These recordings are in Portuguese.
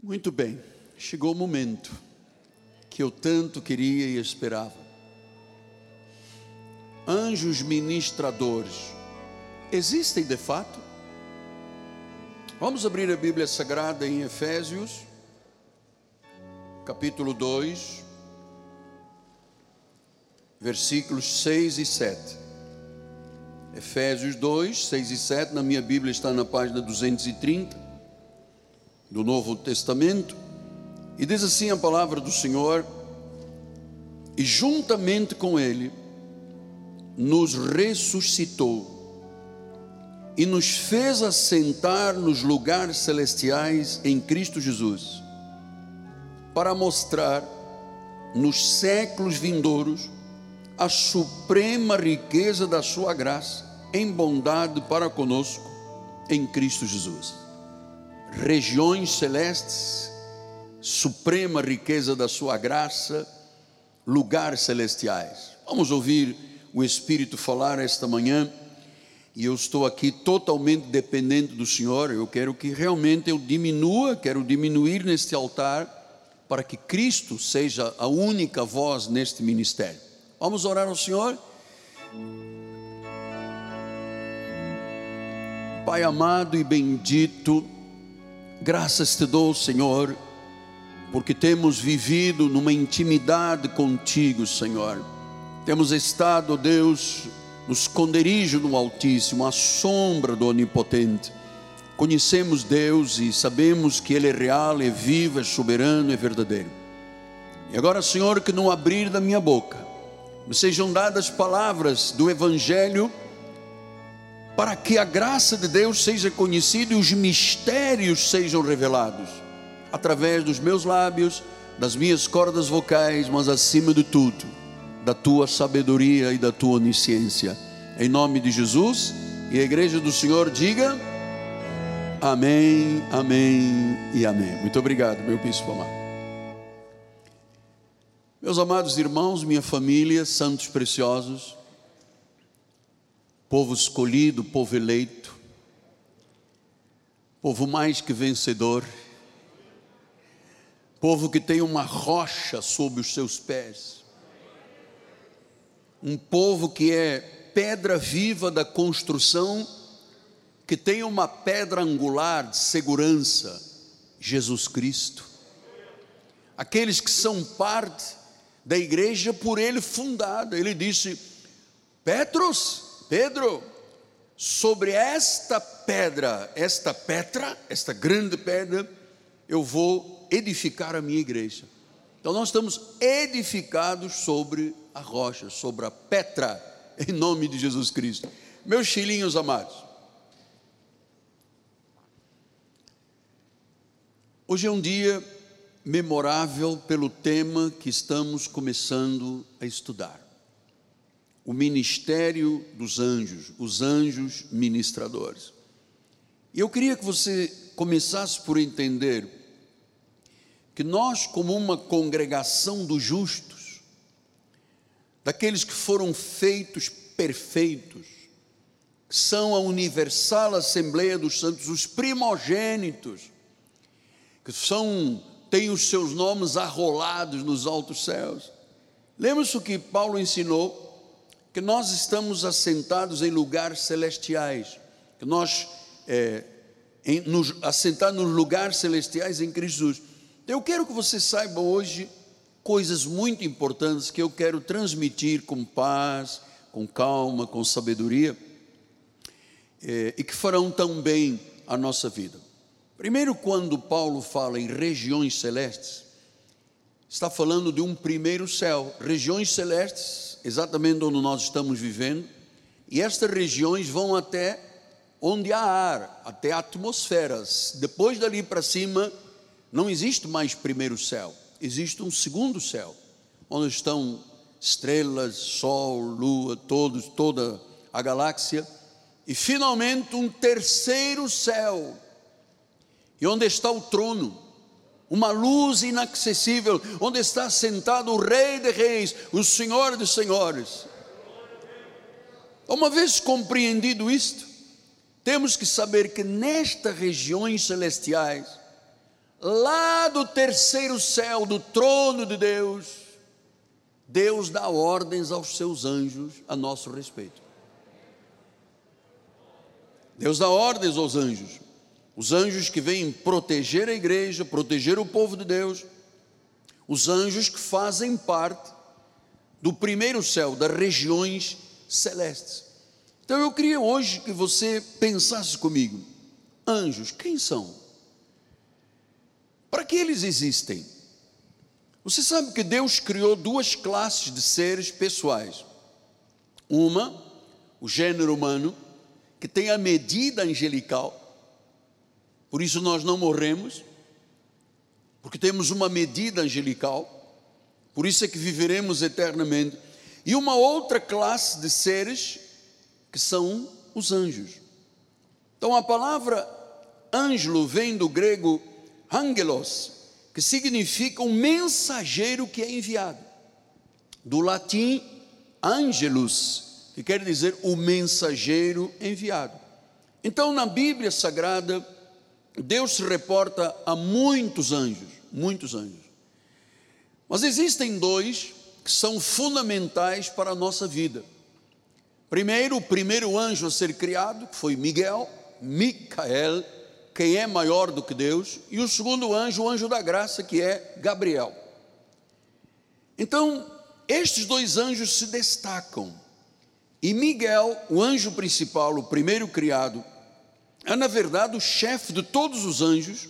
Muito bem, chegou o momento que eu tanto queria e esperava. Anjos ministradores existem de fato? Vamos abrir a Bíblia Sagrada em Efésios, capítulo 2, versículos 6 e 7. Efésios 2, 6 e 7, na minha Bíblia está na página 230 do Novo Testamento, e diz assim a palavra do Senhor: e juntamente com Ele nos ressuscitou e nos fez assentar nos lugares celestiais em Cristo Jesus, para mostrar nos séculos vindouros a suprema riqueza da Sua graça em bondade para conosco em Cristo Jesus regiões celestes, suprema riqueza da sua graça, lugares celestiais. Vamos ouvir o Espírito falar esta manhã. E eu estou aqui totalmente dependente do Senhor. Eu quero que realmente eu diminua, quero diminuir neste altar, para que Cristo seja a única voz neste ministério. Vamos orar ao Senhor? Pai amado e bendito, Graças te dou, Senhor, porque temos vivido numa intimidade contigo, Senhor. Temos estado, Deus, no esconderijo do Altíssimo, à sombra do Onipotente. Conhecemos Deus e sabemos que Ele é real, é vivo, é soberano, é verdadeiro. E agora, Senhor, que no abrir da minha boca me sejam dadas palavras do Evangelho para que a graça de Deus seja conhecida e os mistérios sejam revelados através dos meus lábios, das minhas cordas vocais, mas acima de tudo, da tua sabedoria e da tua onisciência. Em nome de Jesus e a igreja do Senhor diga: Amém, Amém e Amém. Muito obrigado, meu bispo amado. Meus amados irmãos, minha família, santos preciosos, povo escolhido, povo eleito, povo mais que vencedor, povo que tem uma rocha sob os seus pés, um povo que é pedra viva da construção, que tem uma pedra angular de segurança, Jesus Cristo. Aqueles que são parte da igreja por ele fundada, ele disse: Petros, Pedro, sobre esta pedra, esta pedra, esta grande pedra, eu vou edificar a minha igreja. Então nós estamos edificados sobre a rocha, sobre a pedra, em nome de Jesus Cristo. Meus filhinhos amados, hoje é um dia memorável pelo tema que estamos começando a estudar o ministério dos anjos, os anjos ministradores. E eu queria que você começasse por entender que nós, como uma congregação dos justos, daqueles que foram feitos perfeitos, são a universal Assembleia dos Santos, os primogênitos, que são, têm os seus nomes arrolados nos altos céus. Lembra-se o que Paulo ensinou? Que nós estamos assentados em lugares celestiais, que nós é, em, nos, assentados nos lugares celestiais em Cristo Jesus. Então, eu quero que você saiba hoje coisas muito importantes que eu quero transmitir com paz, com calma, com sabedoria, é, e que farão tão bem a nossa vida. Primeiro, quando Paulo fala em regiões celestes, está falando de um primeiro céu, regiões celestes exatamente onde nós estamos vivendo, e estas regiões vão até onde há ar, até atmosferas. Depois dali para cima, não existe mais primeiro céu, existe um segundo céu, onde estão estrelas, sol, lua, todos, toda a galáxia, e finalmente um terceiro céu, e onde está o trono uma luz inacessível, onde está sentado o Rei de Reis, o Senhor de Senhores. Uma vez compreendido isto, temos que saber que nestas regiões celestiais, lá do terceiro céu, do trono de Deus, Deus dá ordens aos seus anjos a nosso respeito. Deus dá ordens aos anjos, os anjos que vêm proteger a igreja, proteger o povo de Deus, os anjos que fazem parte do primeiro céu, das regiões celestes. Então eu queria hoje que você pensasse comigo: anjos, quem são? Para que eles existem? Você sabe que Deus criou duas classes de seres pessoais. Uma, o gênero humano, que tem a medida angelical, por isso nós não morremos, porque temos uma medida angelical, por isso é que viveremos eternamente. E uma outra classe de seres que são os anjos. Então a palavra ângelo vem do grego angelos, que significa um mensageiro que é enviado. Do latim angelus, que quer dizer o mensageiro enviado. Então, na Bíblia Sagrada, Deus se reporta a muitos anjos, muitos anjos. Mas existem dois que são fundamentais para a nossa vida. Primeiro, o primeiro anjo a ser criado, que foi Miguel, Micael, quem é maior do que Deus, e o segundo anjo, o anjo da graça, que é Gabriel. Então, estes dois anjos se destacam e Miguel, o anjo principal, o primeiro criado, é na verdade o chefe de todos os anjos,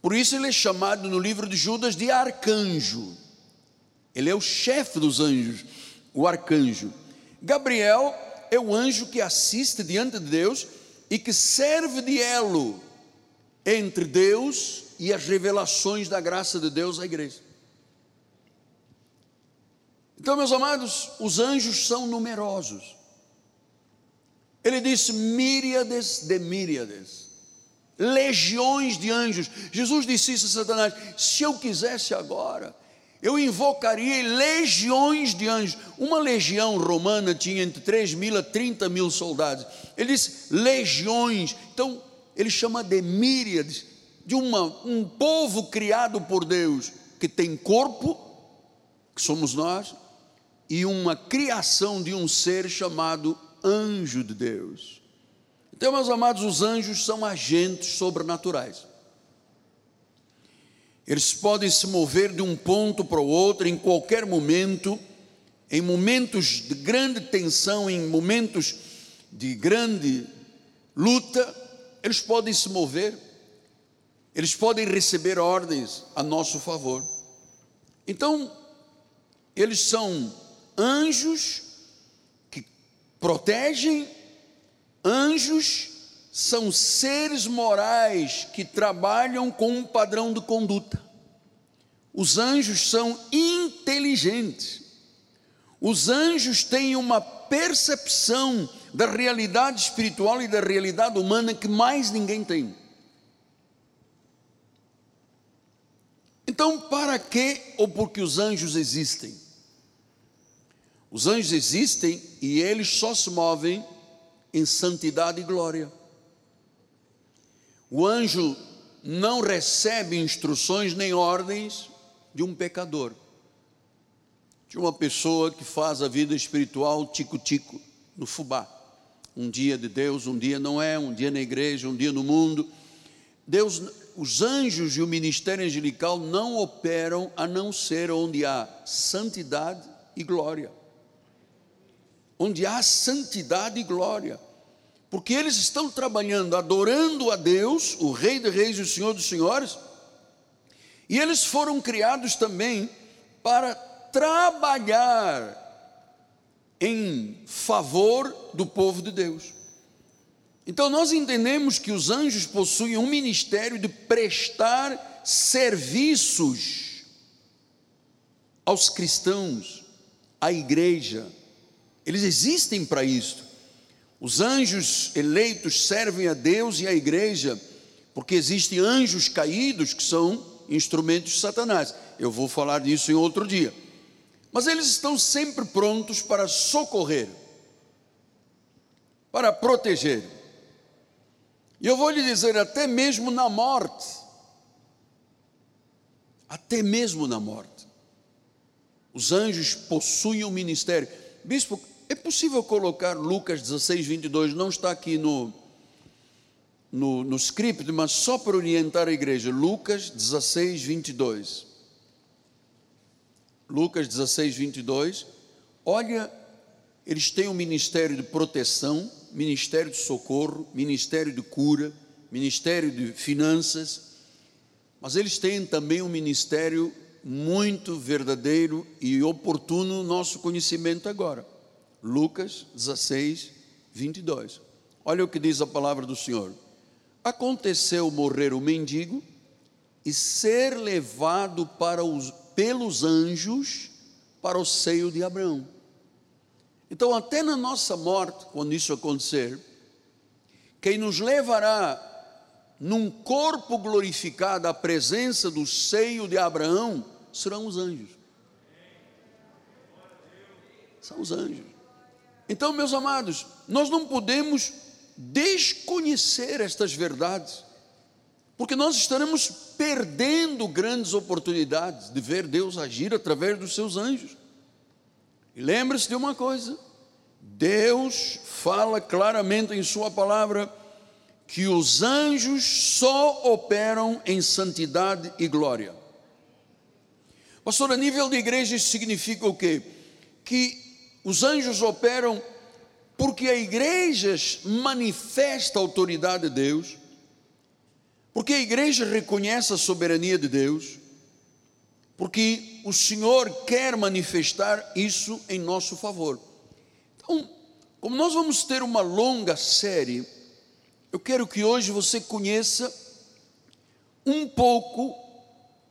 por isso ele é chamado no livro de Judas de arcanjo. Ele é o chefe dos anjos, o arcanjo. Gabriel é o anjo que assiste diante de Deus e que serve de elo entre Deus e as revelações da graça de Deus à igreja. Então, meus amados, os anjos são numerosos. Ele disse míriades de míriades, legiões de anjos. Jesus disse isso a Satanás: se eu quisesse agora, eu invocaria legiões de anjos. Uma legião romana tinha entre 3 mil a 30 mil soldados. Ele disse legiões. Então, ele chama de míriades, de uma, um povo criado por Deus, que tem corpo, que somos nós, e uma criação de um ser chamado anjo de Deus. Então, meus amados, os anjos são agentes sobrenaturais. Eles podem se mover de um ponto para o outro em qualquer momento, em momentos de grande tensão, em momentos de grande luta, eles podem se mover, eles podem receber ordens a nosso favor. Então, eles são anjos protegem, anjos são seres morais que trabalham com um padrão de conduta. Os anjos são inteligentes. Os anjos têm uma percepção da realidade espiritual e da realidade humana que mais ninguém tem. Então, para que ou porque os anjos existem? Os anjos existem e eles só se movem em santidade e glória. O anjo não recebe instruções nem ordens de um pecador, de uma pessoa que faz a vida espiritual tico-tico, no fubá. Um dia de Deus, um dia não é, um dia na igreja, um dia no mundo. Deus, os anjos e o ministério angelical não operam a não ser onde há santidade e glória onde há santidade e glória, porque eles estão trabalhando, adorando a Deus, o Rei de Reis e o Senhor dos Senhores, e eles foram criados também para trabalhar em favor do povo de Deus. Então nós entendemos que os anjos possuem um ministério de prestar serviços aos cristãos, à igreja, eles existem para isso. Os anjos eleitos servem a Deus e à igreja, porque existem anjos caídos que são instrumentos de Satanás. Eu vou falar disso em outro dia. Mas eles estão sempre prontos para socorrer, para proteger. E eu vou lhe dizer, até mesmo na morte, até mesmo na morte. Os anjos possuem o um ministério. Bispo, é possível colocar Lucas 16, 22, não está aqui no, no, no script, mas só para orientar a igreja. Lucas 16, 22. Lucas 16, 22. Olha, eles têm um ministério de proteção, ministério de socorro, ministério de cura, ministério de finanças, mas eles têm também um ministério muito verdadeiro e oportuno no nosso conhecimento agora. Lucas 16, 22. Olha o que diz a palavra do Senhor. Aconteceu morrer o mendigo e ser levado para os, pelos anjos para o seio de Abraão. Então, até na nossa morte, quando isso acontecer, quem nos levará num corpo glorificado à presença do seio de Abraão serão os anjos. São os anjos. Então, meus amados, nós não podemos desconhecer estas verdades, porque nós estaremos perdendo grandes oportunidades de ver Deus agir através dos seus anjos. E lembre-se de uma coisa: Deus fala claramente em Sua palavra que os anjos só operam em santidade e glória. Pastor, a nível de igreja, isso significa o quê? Que os anjos operam porque a igreja manifesta a autoridade de Deus, porque a igreja reconhece a soberania de Deus, porque o Senhor quer manifestar isso em nosso favor. Então, como nós vamos ter uma longa série, eu quero que hoje você conheça um pouco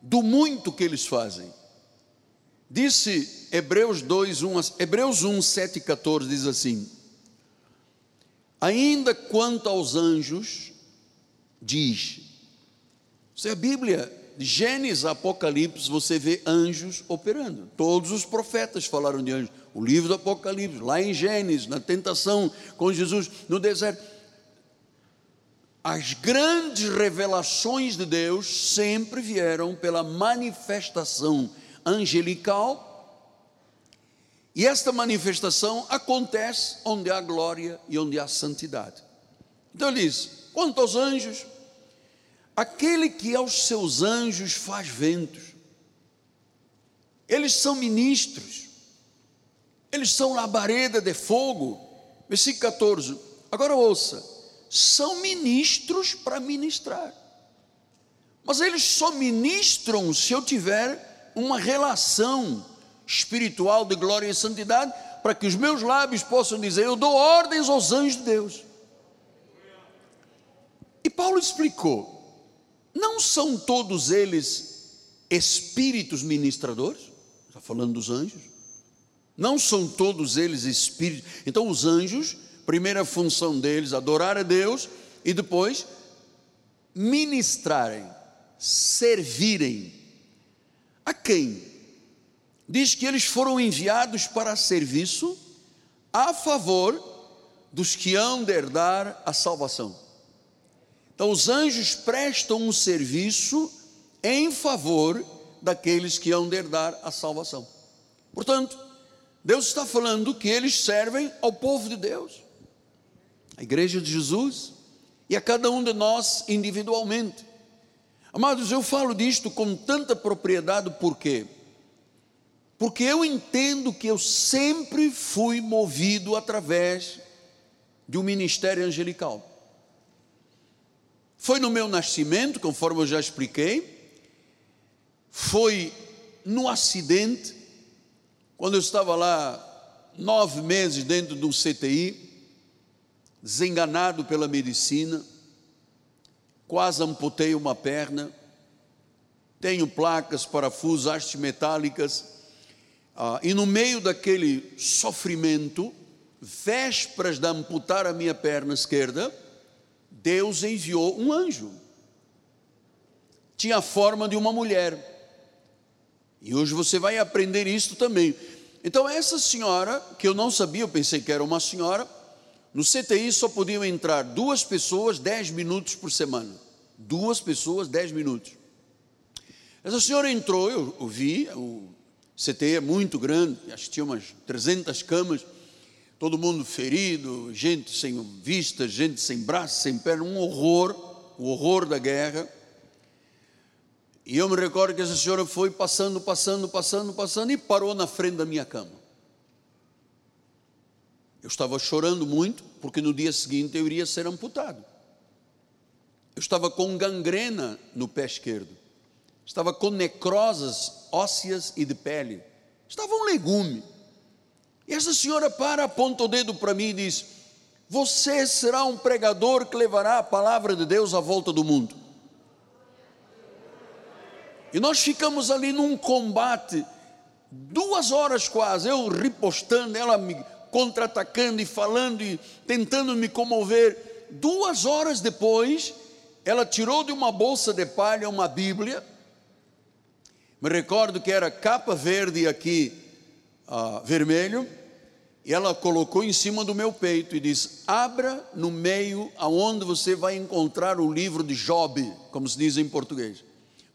do muito que eles fazem. Disse Hebreus 2, 1, Hebreus 1, 7 e 14 diz assim: Ainda quanto aos anjos, diz, se a Bíblia, de Gênesis a Apocalipse, você vê anjos operando. Todos os profetas falaram de anjos. O livro do Apocalipse, lá em Gênesis, na tentação com Jesus no deserto. As grandes revelações de Deus sempre vieram pela manifestação angelical, e esta manifestação acontece onde há glória e onde há santidade. Então ele diz: quanto aos anjos, aquele que aos seus anjos faz ventos, eles são ministros, eles são labareda de fogo. Versículo 14. Agora ouça: são ministros para ministrar, mas eles só ministram se eu tiver uma relação espiritual de glória e santidade, para que os meus lábios possam dizer: Eu dou ordens aos anjos de Deus. E Paulo explicou: não são todos eles espíritos ministradores? Está falando dos anjos? Não são todos eles espíritos. Então, os anjos, primeira função deles, adorar a Deus e depois ministrarem, servirem a quem? Diz que eles foram enviados para serviço a favor dos que hão de herdar a salvação. Então, os anjos prestam um serviço em favor daqueles que hão de herdar a salvação. Portanto, Deus está falando que eles servem ao povo de Deus, a igreja de Jesus e a cada um de nós individualmente. Amados, eu falo disto com tanta propriedade, por quê? Porque eu entendo que eu sempre fui movido através de um ministério angelical. Foi no meu nascimento, conforme eu já expliquei, foi no acidente, quando eu estava lá nove meses dentro de um CTI, desenganado pela medicina, quase amputei uma perna, tenho placas, parafusos, hastes metálicas, ah, e no meio daquele sofrimento, vésperas de amputar a minha perna esquerda, Deus enviou um anjo. Tinha a forma de uma mulher. E hoje você vai aprender isso também. Então, essa senhora, que eu não sabia, eu pensei que era uma senhora, no CTI só podiam entrar duas pessoas, dez minutos por semana. Duas pessoas, dez minutos. Essa senhora entrou, eu, eu vi, o CT é muito grande, acho que tinha umas 300 camas, todo mundo ferido, gente sem vista, gente sem braço, sem perna, um horror, o horror da guerra. E eu me recordo que essa senhora foi passando, passando, passando, passando e parou na frente da minha cama. Eu estava chorando muito, porque no dia seguinte eu iria ser amputado. Eu estava com gangrena no pé esquerdo. Estava com necrosas ósseas e de pele. Estava um legume. E essa senhora para, aponta o dedo para mim e diz: Você será um pregador que levará a palavra de Deus à volta do mundo. E nós ficamos ali num combate, duas horas quase, eu ripostando, ela me contra-atacando e falando e tentando me comover. Duas horas depois, ela tirou de uma bolsa de palha uma Bíblia. Me recordo que era capa verde aqui, uh, vermelho, e ela colocou em cima do meu peito e disse: Abra no meio aonde você vai encontrar o livro de Job, como se diz em português.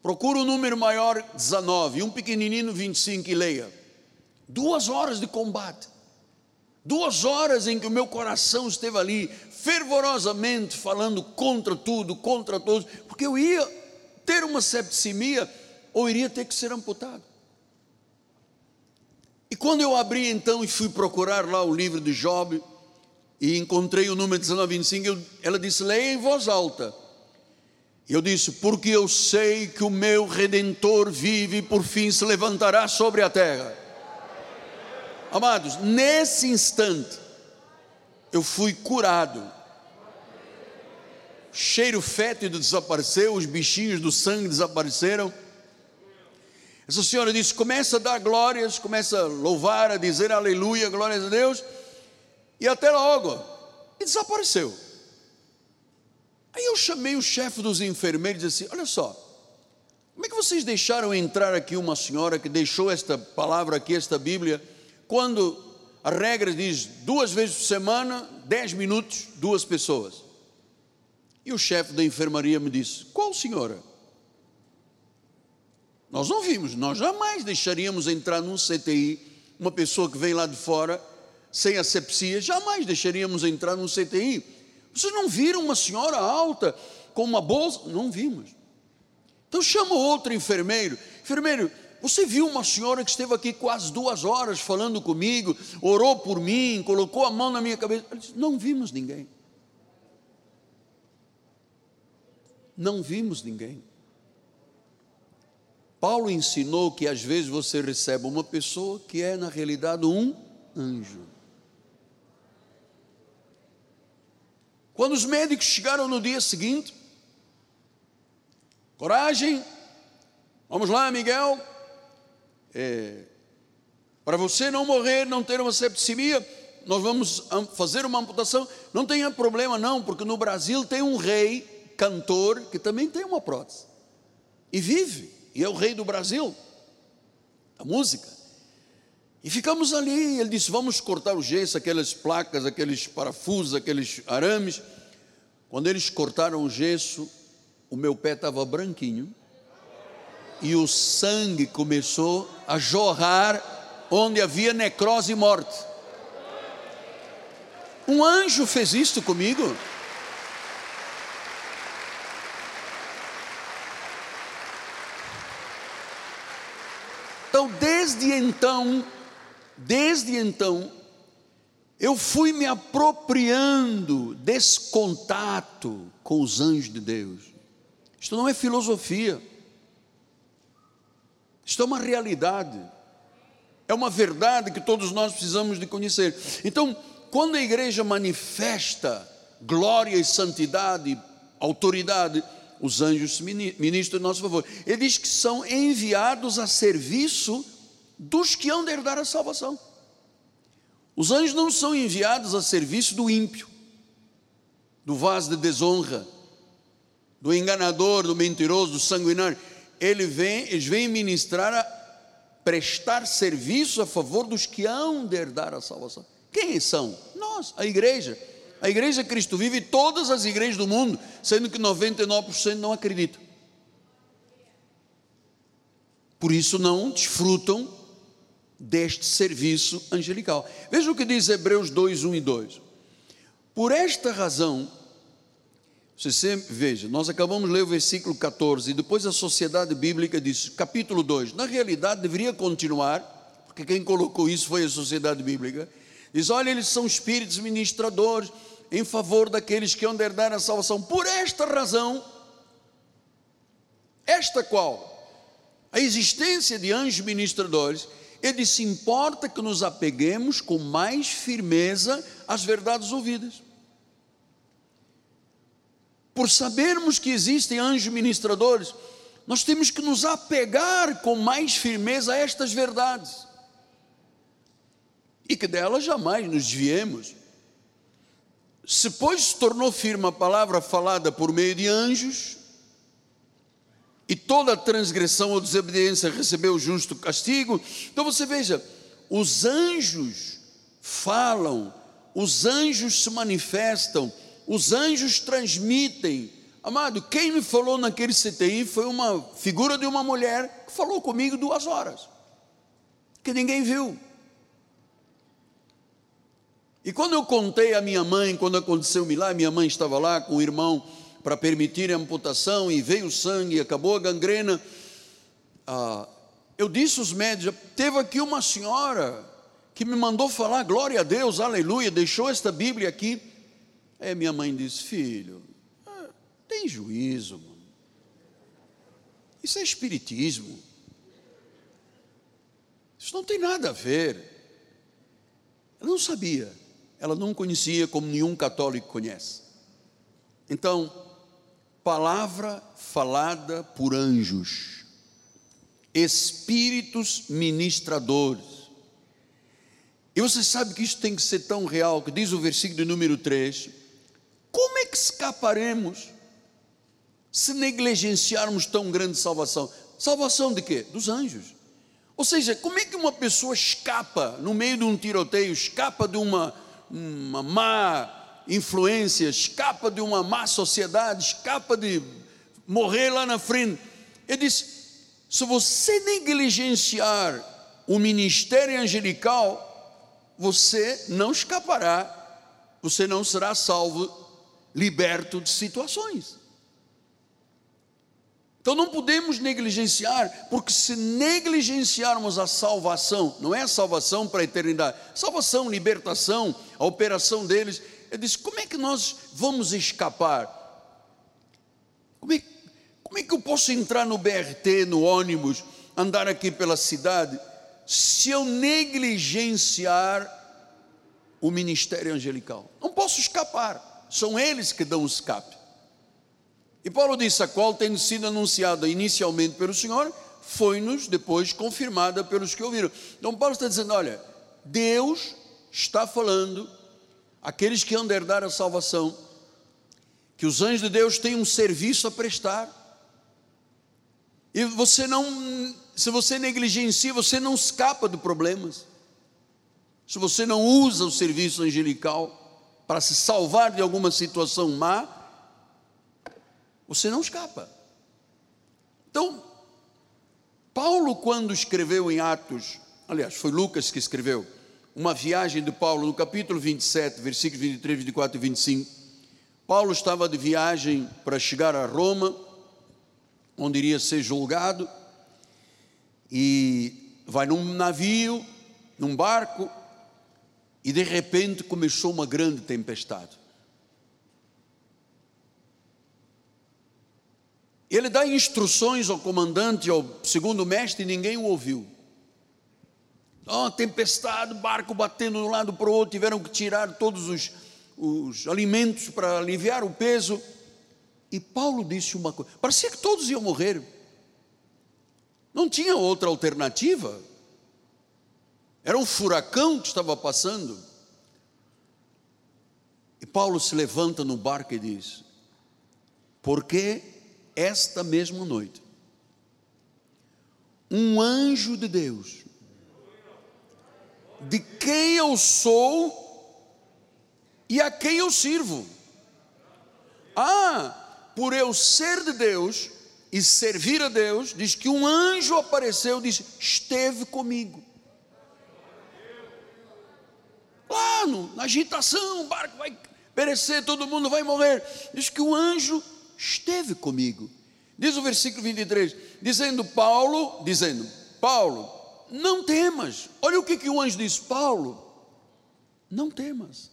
Procura o número maior 19, um pequenininho 25 e leia. Duas horas de combate. Duas horas em que o meu coração esteve ali, fervorosamente falando contra tudo, contra todos, porque eu ia ter uma septicemia ou iria ter que ser amputado. E quando eu abri então e fui procurar lá o livro de Job, e encontrei o número 1925, ela disse: leia em voz alta. Eu disse: Porque eu sei que o meu redentor vive e por fim se levantará sobre a terra. Amados, nesse instante, eu fui curado. Cheiro fétido desapareceu, os bichinhos do sangue desapareceram. Essa senhora disse: começa a dar glórias, começa a louvar, a dizer aleluia, glórias a Deus, e até logo, e desapareceu. Aí eu chamei o chefe dos enfermeiros e disse assim: Olha só, como é que vocês deixaram entrar aqui uma senhora que deixou esta palavra aqui, esta Bíblia, quando a regra diz duas vezes por semana, dez minutos, duas pessoas? E o chefe da enfermaria me disse: Qual senhora? Nós não vimos, nós jamais deixaríamos entrar num CTI uma pessoa que vem lá de fora sem asepsia, jamais deixaríamos entrar num CTI vocês não viram uma senhora alta com uma bolsa? Não vimos. Então chama outro enfermeiro. Enfermeiro, você viu uma senhora que esteve aqui quase duas horas falando comigo, orou por mim, colocou a mão na minha cabeça? Disse, não vimos ninguém. Não vimos ninguém. Paulo ensinou que às vezes você recebe uma pessoa que é na realidade um anjo. Quando os médicos chegaram no dia seguinte, coragem, vamos lá, Miguel, é, para você não morrer, não ter uma septicemia, nós vamos fazer uma amputação. Não tenha problema, não, porque no Brasil tem um rei, cantor, que também tem uma prótese e vive, e é o rei do Brasil, a música. E ficamos ali, ele disse: Vamos cortar o gesso, aquelas placas, aqueles parafusos, aqueles arames. Quando eles cortaram o gesso, o meu pé estava branquinho e o sangue começou a jorrar onde havia necrose e morte. Um anjo fez isto comigo. Então, desde então, Desde então, eu fui me apropriando desse contato com os anjos de Deus. Isto não é filosofia, isto é uma realidade, é uma verdade que todos nós precisamos de conhecer. Então, quando a igreja manifesta glória e santidade, autoridade, os anjos ministram em nosso favor. Ele diz que são enviados a serviço dos que hão de herdar a salvação. Os anjos não são enviados a serviço do ímpio, do vaso de desonra, do enganador, do mentiroso, do sanguinário. Ele vem, eles vêm ministrar a prestar serviço a favor dos que hão de herdar a salvação. Quem são? Nós, a igreja. A igreja Cristo vive todas as igrejas do mundo, sendo que 99% não acreditam. por isso não desfrutam deste serviço angelical. Veja o que diz Hebreus 2, 1 e 2. Por esta razão, você sempre, veja, nós acabamos de ler o versículo 14, e depois a Sociedade Bíblica diz, capítulo 2, na realidade deveria continuar, porque quem colocou isso foi a Sociedade Bíblica, diz: olha, eles são espíritos ministradores em favor daqueles que hão herdar a salvação. Por esta razão, esta qual? A existência de anjos ministradores, ele se importa que nos apeguemos com mais firmeza às verdades ouvidas por sabermos que existem anjos ministradores, nós temos que nos apegar com mais firmeza a estas verdades e que delas jamais nos desviemos. Se, pois, se tornou firme a palavra falada por meio de anjos, e toda transgressão ou desobediência recebeu o justo castigo, então você veja, os anjos falam, os anjos se manifestam, os anjos transmitem. Amado, quem me falou naquele CTI foi uma figura de uma mulher que falou comigo duas horas, que ninguém viu. E quando eu contei à minha mãe, quando aconteceu o milagre, minha mãe estava lá com o irmão para permitir a amputação e veio o sangue, acabou a gangrena. Ah, eu disse aos médicos: teve aqui uma senhora que me mandou falar, glória a Deus, aleluia, deixou esta Bíblia aqui. Aí minha mãe disse: Filho, ah, tem juízo, mano. Isso é espiritismo. Isso não tem nada a ver. Ela não sabia, ela não conhecia como nenhum católico conhece. Então, palavra falada por anjos, espíritos ministradores. E você sabe que isso tem que ser tão real, que diz o versículo número 3, como é que escaparemos se negligenciarmos tão grande salvação? Salvação de quê? Dos anjos. Ou seja, como é que uma pessoa escapa no meio de um tiroteio, escapa de uma, uma má influência, escapa de uma má sociedade, escapa de morrer lá na frente? Ele disse: se você negligenciar o ministério angelical, você não escapará, você não será salvo liberto de situações. Então não podemos negligenciar, porque se negligenciarmos a salvação, não é a salvação para a eternidade, salvação, libertação, a operação deles, ele diz: como é que nós vamos escapar? Como é, como é que eu posso entrar no BRT, no ônibus, andar aqui pela cidade, se eu negligenciar o ministério angelical? Não posso escapar são eles que dão o escape. E Paulo disse: a qual tendo sido anunciada inicialmente pelo Senhor, foi-nos depois confirmada pelos que ouviram. Então Paulo está dizendo: olha, Deus está falando, aqueles que hão herdar a salvação, que os anjos de Deus têm um serviço a prestar. E você não, se você negligencia, você não escapa de problemas. Se você não usa o serviço angelical, para se salvar de alguma situação má, você não escapa. Então, Paulo, quando escreveu em Atos, aliás, foi Lucas que escreveu, uma viagem de Paulo, no capítulo 27, versículos 23, 24 e 25. Paulo estava de viagem para chegar a Roma, onde iria ser julgado, e vai num navio, num barco, e de repente começou uma grande tempestade. Ele dá instruções ao comandante, ao segundo mestre, e ninguém o ouviu. Oh, tempestade, barco batendo de um lado para o outro, tiveram que tirar todos os, os alimentos para aliviar o peso. E Paulo disse uma coisa: parecia que todos iam morrer, não tinha outra alternativa. Era um furacão que estava passando. E Paulo se levanta no barco e diz: Porque esta mesma noite, um anjo de Deus, de quem eu sou e a quem eu sirvo. Ah, por eu ser de Deus, e servir a Deus, diz que um anjo apareceu, disse: esteve comigo. Lá no, na agitação, o barco vai perecer, todo mundo vai morrer. Diz que o anjo esteve comigo. Diz o versículo 23, dizendo Paulo, dizendo, Paulo, não temas. Olha o que, que o anjo diz, Paulo, não temas.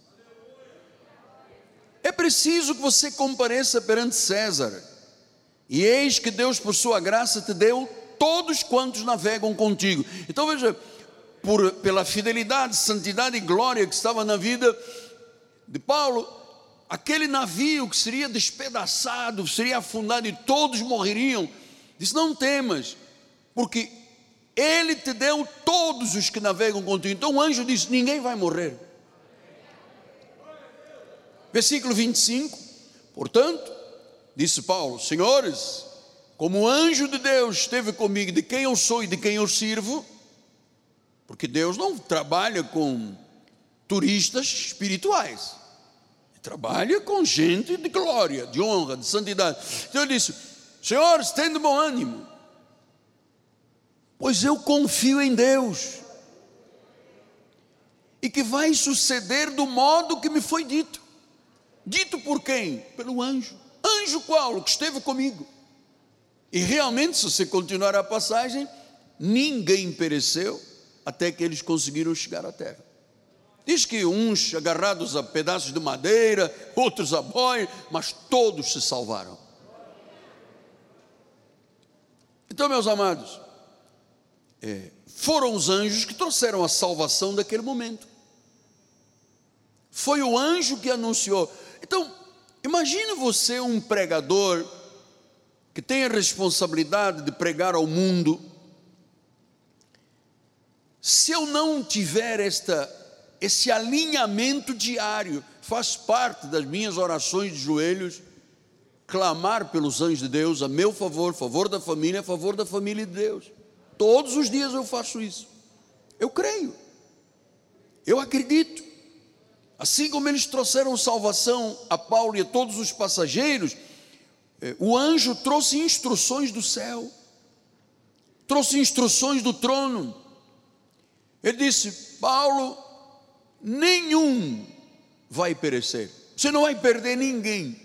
É preciso que você compareça perante César. E eis que Deus, por sua graça, te deu todos quantos navegam contigo. Então veja, por, pela fidelidade, santidade e glória que estava na vida de Paulo, aquele navio que seria despedaçado, seria afundado e todos morreriam, disse: Não temas, porque Ele te deu todos os que navegam contigo. Então o anjo disse: Ninguém vai morrer. Versículo 25: Portanto, disse Paulo: Senhores, como o anjo de Deus esteve comigo, de quem eu sou e de quem eu sirvo, porque Deus não trabalha com turistas espirituais, trabalha com gente de glória, de honra, de santidade. Então ele disse: Senhores, tendo bom ânimo, pois eu confio em Deus, e que vai suceder do modo que me foi dito. Dito por quem? Pelo anjo. Anjo qual? Que esteve comigo. E realmente, se você continuar a passagem, ninguém pereceu até que eles conseguiram chegar à terra. Diz que uns agarrados a pedaços de madeira, outros a boi, mas todos se salvaram. Então, meus amados, é, foram os anjos que trouxeram a salvação daquele momento. Foi o anjo que anunciou. Então, imagine você um pregador que tem a responsabilidade de pregar ao mundo se eu não tiver esta, esse alinhamento diário, faz parte das minhas orações de joelhos, clamar pelos anjos de Deus a meu favor, favor da família, a favor da família de Deus. Todos os dias eu faço isso. Eu creio. Eu acredito. Assim como eles trouxeram salvação a Paulo e a todos os passageiros, eh, o anjo trouxe instruções do céu, trouxe instruções do trono ele disse: Paulo, nenhum vai perecer, você não vai perder ninguém.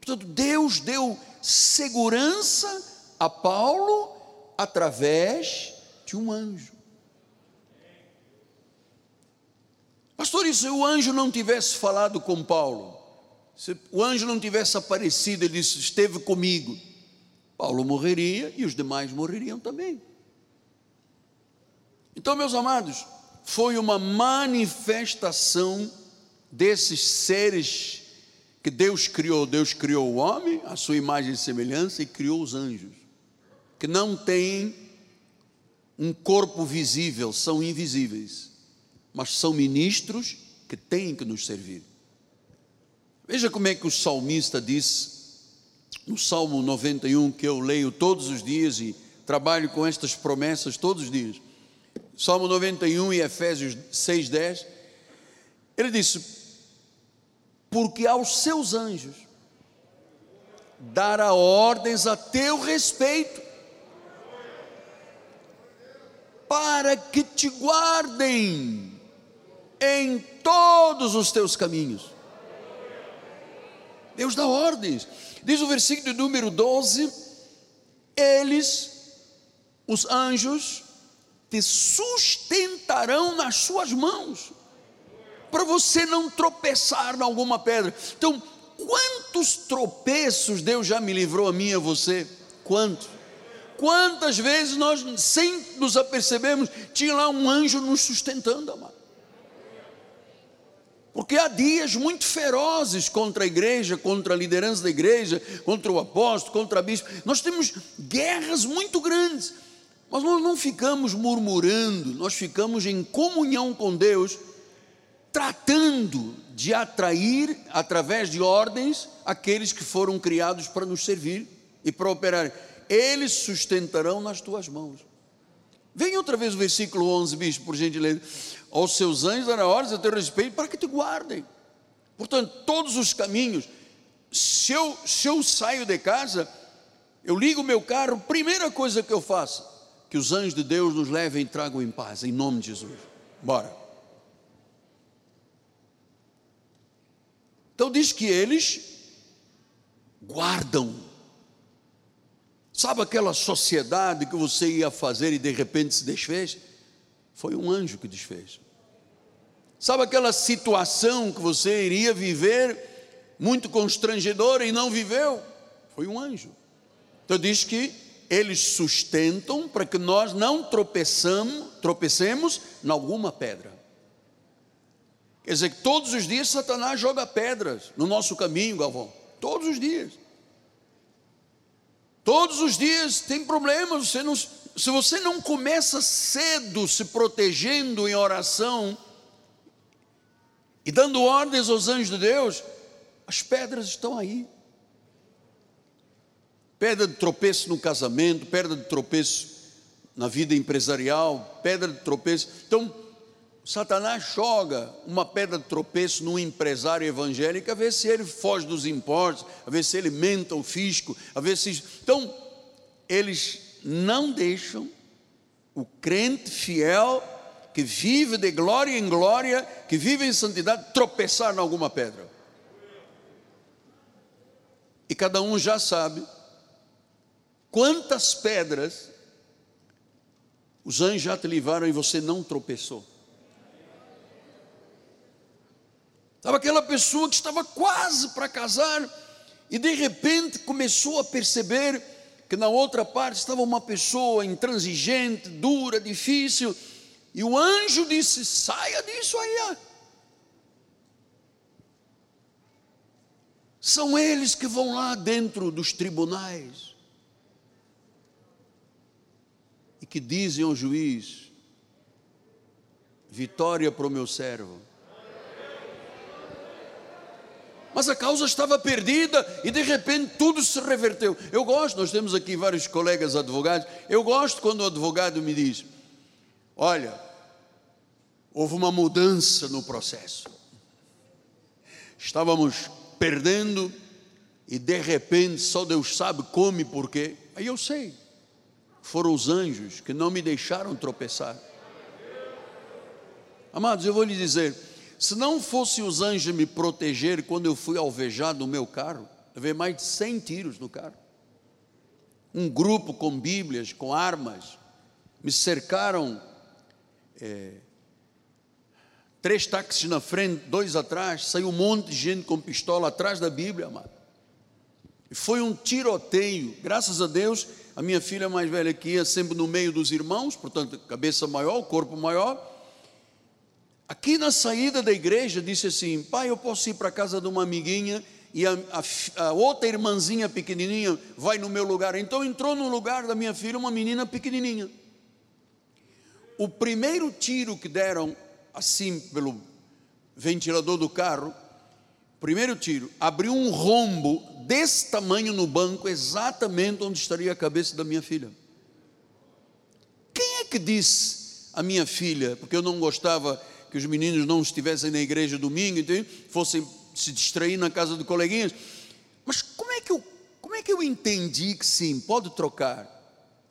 Portanto, Deus deu segurança a Paulo através de um anjo. Pastor, e se o anjo não tivesse falado com Paulo? Se o anjo não tivesse aparecido, ele disse: esteve comigo. Paulo morreria e os demais morreriam também. Então, meus amados, foi uma manifestação desses seres que Deus criou. Deus criou o homem, a sua imagem e semelhança, e criou os anjos, que não têm um corpo visível, são invisíveis, mas são ministros que têm que nos servir. Veja como é que o salmista diz no Salmo 91, que eu leio todos os dias e trabalho com estas promessas todos os dias. Salmo 91 e Efésios 6,10, ele disse: Porque aos seus anjos dará ordens a teu respeito, para que te guardem em todos os teus caminhos. Deus dá ordens, diz o versículo número 12: eles, os anjos, te sustentarão nas suas mãos, para você não tropeçar em alguma pedra. Então, quantos tropeços Deus já me livrou a mim e a você? Quantos? Quantas vezes nós, sem nos apercebermos, tinha lá um anjo nos sustentando, amado. Porque há dias muito ferozes contra a igreja, contra a liderança da igreja, contra o apóstolo, contra a bispo. Nós temos guerras muito grandes. Mas nós não ficamos murmurando, nós ficamos em comunhão com Deus, tratando de atrair, através de ordens, aqueles que foram criados para nos servir e para operar. Eles sustentarão nas tuas mãos. Vem outra vez o versículo 11, bicho, por gentileza. Aos seus anjos dará ordens a teu respeito para que te guardem. Portanto, todos os caminhos, se eu, se eu saio de casa, Eu ligo o meu carro, primeira coisa que eu faço, que os anjos de Deus nos levem e tragam em paz, em nome de Jesus. Bora. Então diz que eles guardam. Sabe aquela sociedade que você ia fazer e de repente se desfez? Foi um anjo que desfez. Sabe aquela situação que você iria viver muito constrangedora e não viveu? Foi um anjo. Então diz que eles sustentam para que nós não tropeçamos, tropecemos em alguma pedra. Quer dizer que todos os dias Satanás joga pedras no nosso caminho, Galvão. Todos os dias. Todos os dias tem problemas. Você não, se você não começa cedo se protegendo em oração e dando ordens aos anjos de Deus, as pedras estão aí. Pedra de tropeço no casamento, pedra de tropeço na vida empresarial, pedra de tropeço. Então, Satanás joga uma pedra de tropeço num empresário evangélico, a ver se ele foge dos impostos, a ver se ele menta o fisco, a ver se. Então, eles não deixam o crente fiel, que vive de glória em glória, que vive em santidade, tropeçar em alguma pedra. E cada um já sabe quantas pedras os anjos já te levaram e você não tropeçou. Estava aquela pessoa que estava quase para casar e de repente começou a perceber que na outra parte estava uma pessoa intransigente, dura, difícil, e o anjo disse: saia disso aí. São eles que vão lá dentro dos tribunais e que dizem ao juiz: vitória para o meu servo. mas a causa estava perdida e de repente tudo se reverteu. Eu gosto, nós temos aqui vários colegas advogados, eu gosto quando o advogado me diz: Olha, houve uma mudança no processo. Estávamos perdendo e de repente só Deus sabe como e porquê. Aí eu sei, foram os anjos que não me deixaram tropeçar. Amados, eu vou lhe dizer, se não fosse os anjos me proteger quando eu fui alvejado no meu carro, levei mais de 100 tiros no carro. Um grupo com bíblias, com armas, me cercaram. É, três táxis na frente, dois atrás, saiu um monte de gente com pistola atrás da Bíblia, amado. Foi um tiroteio. Graças a Deus, a minha filha mais velha que ia sempre no meio dos irmãos, portanto, cabeça maior, corpo maior Aqui na saída da igreja disse assim: Pai, eu posso ir para a casa de uma amiguinha e a, a, a, outra irmãzinha pequenininha vai no meu lugar. Então entrou no lugar da minha filha uma menina pequenininha. O primeiro tiro que deram assim pelo ventilador do carro, primeiro tiro, abriu um rombo desse tamanho no banco, exatamente onde estaria a cabeça da minha filha. Quem é que disse a minha filha, porque eu não gostava que os meninos não estivessem na igreja domingo, então, fossem se distrair na casa de coleguinhas. Mas como é que eu, como é que eu entendi que sim, pode trocar?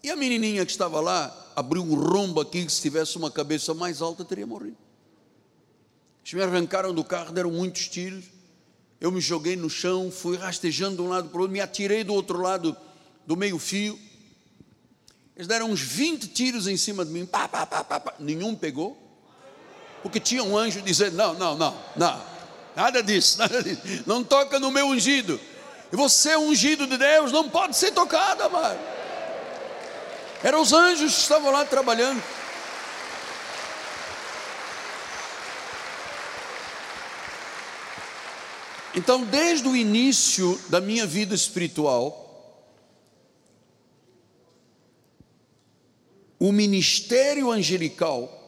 E a menininha que estava lá abriu um rombo aqui que se tivesse uma cabeça mais alta teria morrido. Eles me arrancaram do carro, deram muitos tiros. Eu me joguei no chão, fui rastejando de um lado para o outro, me atirei do outro lado do meio-fio. Eles deram uns 20 tiros em cima de mim, pá, pá, pá, pá, nenhum pegou porque tinha um anjo dizendo: não, não, não, não, nada disso, nada disso, não toca no meu ungido. E você é ungido de Deus, não pode ser tocado, amado. Eram os anjos que estavam lá trabalhando. Então, desde o início da minha vida espiritual, o ministério angelical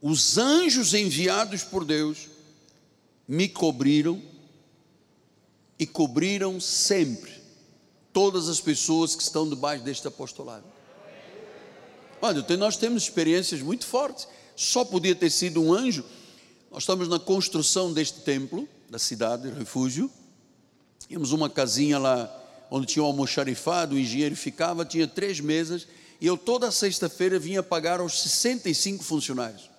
os anjos enviados por Deus me cobriram e cobriram sempre todas as pessoas que estão debaixo deste apostolado. Olha, nós temos experiências muito fortes. Só podia ter sido um anjo. Nós estamos na construção deste templo, da cidade, refúgio. Tínhamos uma casinha lá onde tinha o almoxarifado, o engenheiro ficava, tinha três mesas, e eu toda sexta-feira vinha pagar aos 65 funcionários.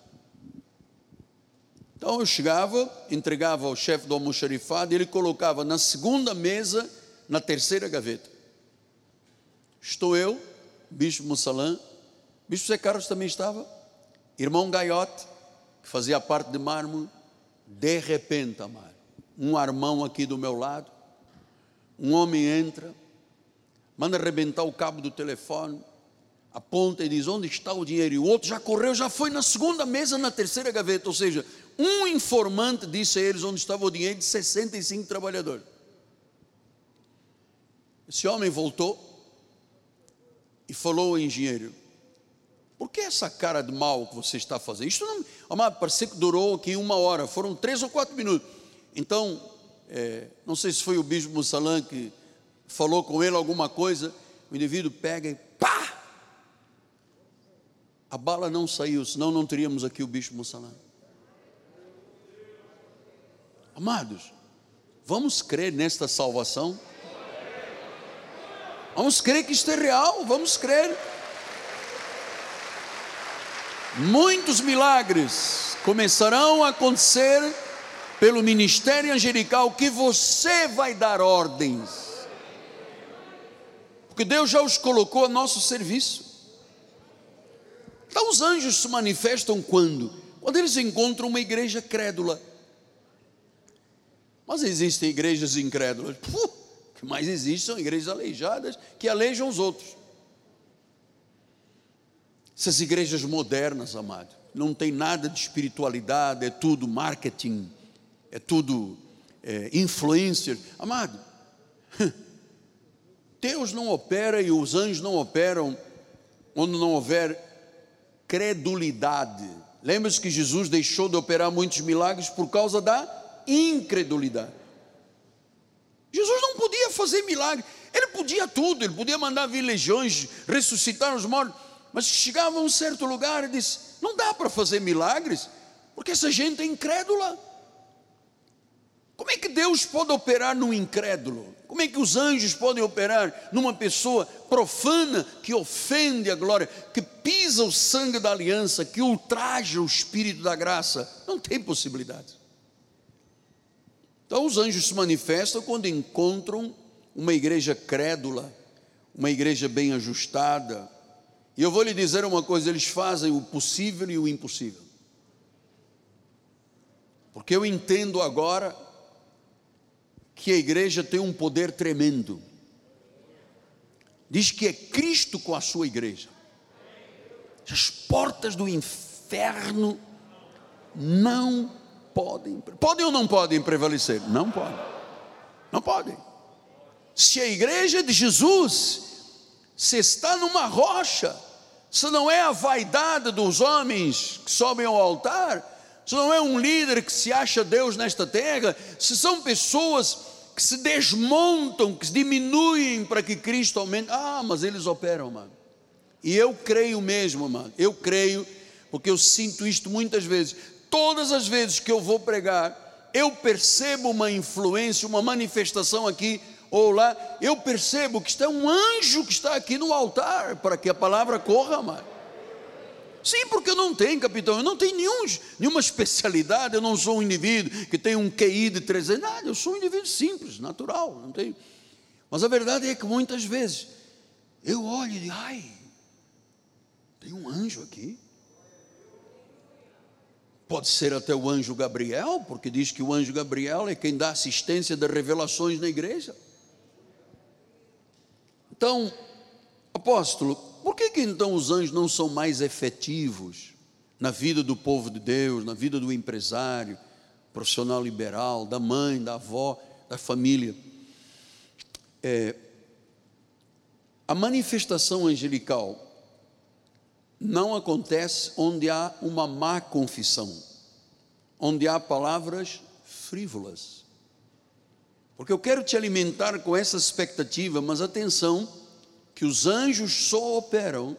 Então eu chegava, entregava ao chefe do almoxarifado, e ele colocava na segunda mesa, na terceira gaveta. Estou eu, Bispo Mussalã, Bispo Zé Carlos também estava, irmão Gaiote, que fazia parte de mármore, de repente, amado, um armão aqui do meu lado, um homem entra, manda arrebentar o cabo do telefone, aponta e diz: Onde está o dinheiro? E o outro já correu, já foi na segunda mesa, na terceira gaveta. Ou seja, um informante disse a eles onde estava o dinheiro de 65 trabalhadores. Esse homem voltou e falou ao engenheiro: Por que essa cara de mal que você está fazendo? Isto não, amado, parecia que durou aqui uma hora, foram três ou quatro minutos. Então, é, não sei se foi o bispo Mussalã que falou com ele alguma coisa, o indivíduo pega e pá! A bala não saiu, senão não teríamos aqui o bispo Mussalã. Amados, vamos crer nesta salvação? Vamos crer que isto é real, vamos crer. Muitos milagres começarão a acontecer pelo ministério angelical que você vai dar ordens. Porque Deus já os colocou a nosso serviço. Então os anjos se manifestam quando? Quando eles encontram uma igreja crédula. Mas existem igrejas incrédulas. Puh, mais existem igrejas aleijadas que aleijam os outros. Essas igrejas modernas, amado, não tem nada de espiritualidade, é tudo marketing, é tudo é, influencer. Amado, Deus não opera e os anjos não operam onde não houver credulidade. Lembra-se que Jesus deixou de operar muitos milagres por causa da incredulidade. Jesus não podia fazer milagre, ele podia tudo, ele podia mandar vir legiões, ressuscitar os mortos, mas chegava a um certo lugar e disse: não dá para fazer milagres, porque essa gente é incrédula. Como é que Deus pode operar no incrédulo? Como é que os anjos podem operar numa pessoa profana que ofende a glória, que pisa o sangue da aliança, que ultraja o espírito da graça? Não tem possibilidade. Então, os anjos se manifestam quando encontram uma igreja crédula, uma igreja bem ajustada. E eu vou lhe dizer uma coisa: eles fazem o possível e o impossível. Porque eu entendo agora que a igreja tem um poder tremendo. Diz que é Cristo com a sua igreja. As portas do inferno não podem. Podem ou não podem prevalecer? Não podem. Não podem. Se a igreja de Jesus, se está numa rocha, se não é a vaidade dos homens que sobem ao altar, se não é um líder que se acha Deus nesta terra, se são pessoas que se desmontam, que se diminuem para que Cristo aumente, ah, mas eles operam, mano. E eu creio mesmo, mano, eu creio, porque eu sinto isto muitas vezes todas as vezes que eu vou pregar, eu percebo uma influência, uma manifestação aqui ou lá, eu percebo que está um anjo que está aqui no altar para que a palavra corra mais. Sim, porque eu não tenho, capitão, eu não tenho nenhum, nenhuma especialidade, eu não sou um indivíduo que tem um QI de 300, nada, eu sou um indivíduo simples, natural, não tenho. Mas a verdade é que muitas vezes eu olho e digo, ai, tem um anjo aqui. Pode ser até o anjo Gabriel, porque diz que o anjo Gabriel é quem dá assistência de revelações na igreja. Então, apóstolo, por que, que então os anjos não são mais efetivos na vida do povo de Deus, na vida do empresário, profissional liberal, da mãe, da avó, da família? É, a manifestação angelical não acontece onde há uma má confissão, onde há palavras frívolas. Porque eu quero te alimentar com essa expectativa, mas atenção, que os anjos só operam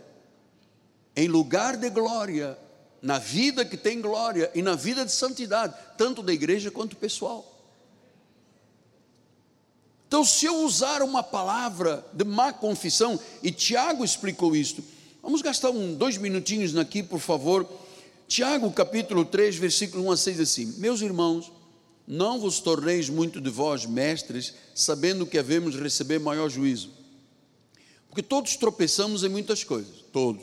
em lugar de glória, na vida que tem glória e na vida de santidade, tanto da igreja quanto pessoal. Então, se eu usar uma palavra de má confissão, e Tiago explicou isto, vamos gastar um, dois minutinhos aqui, por favor. Tiago, capítulo 3, versículo 1 a 6, assim: Meus irmãos, não vos torneis muito de vós mestres, sabendo que havemos receber maior juízo. Porque todos tropeçamos em muitas coisas, todos.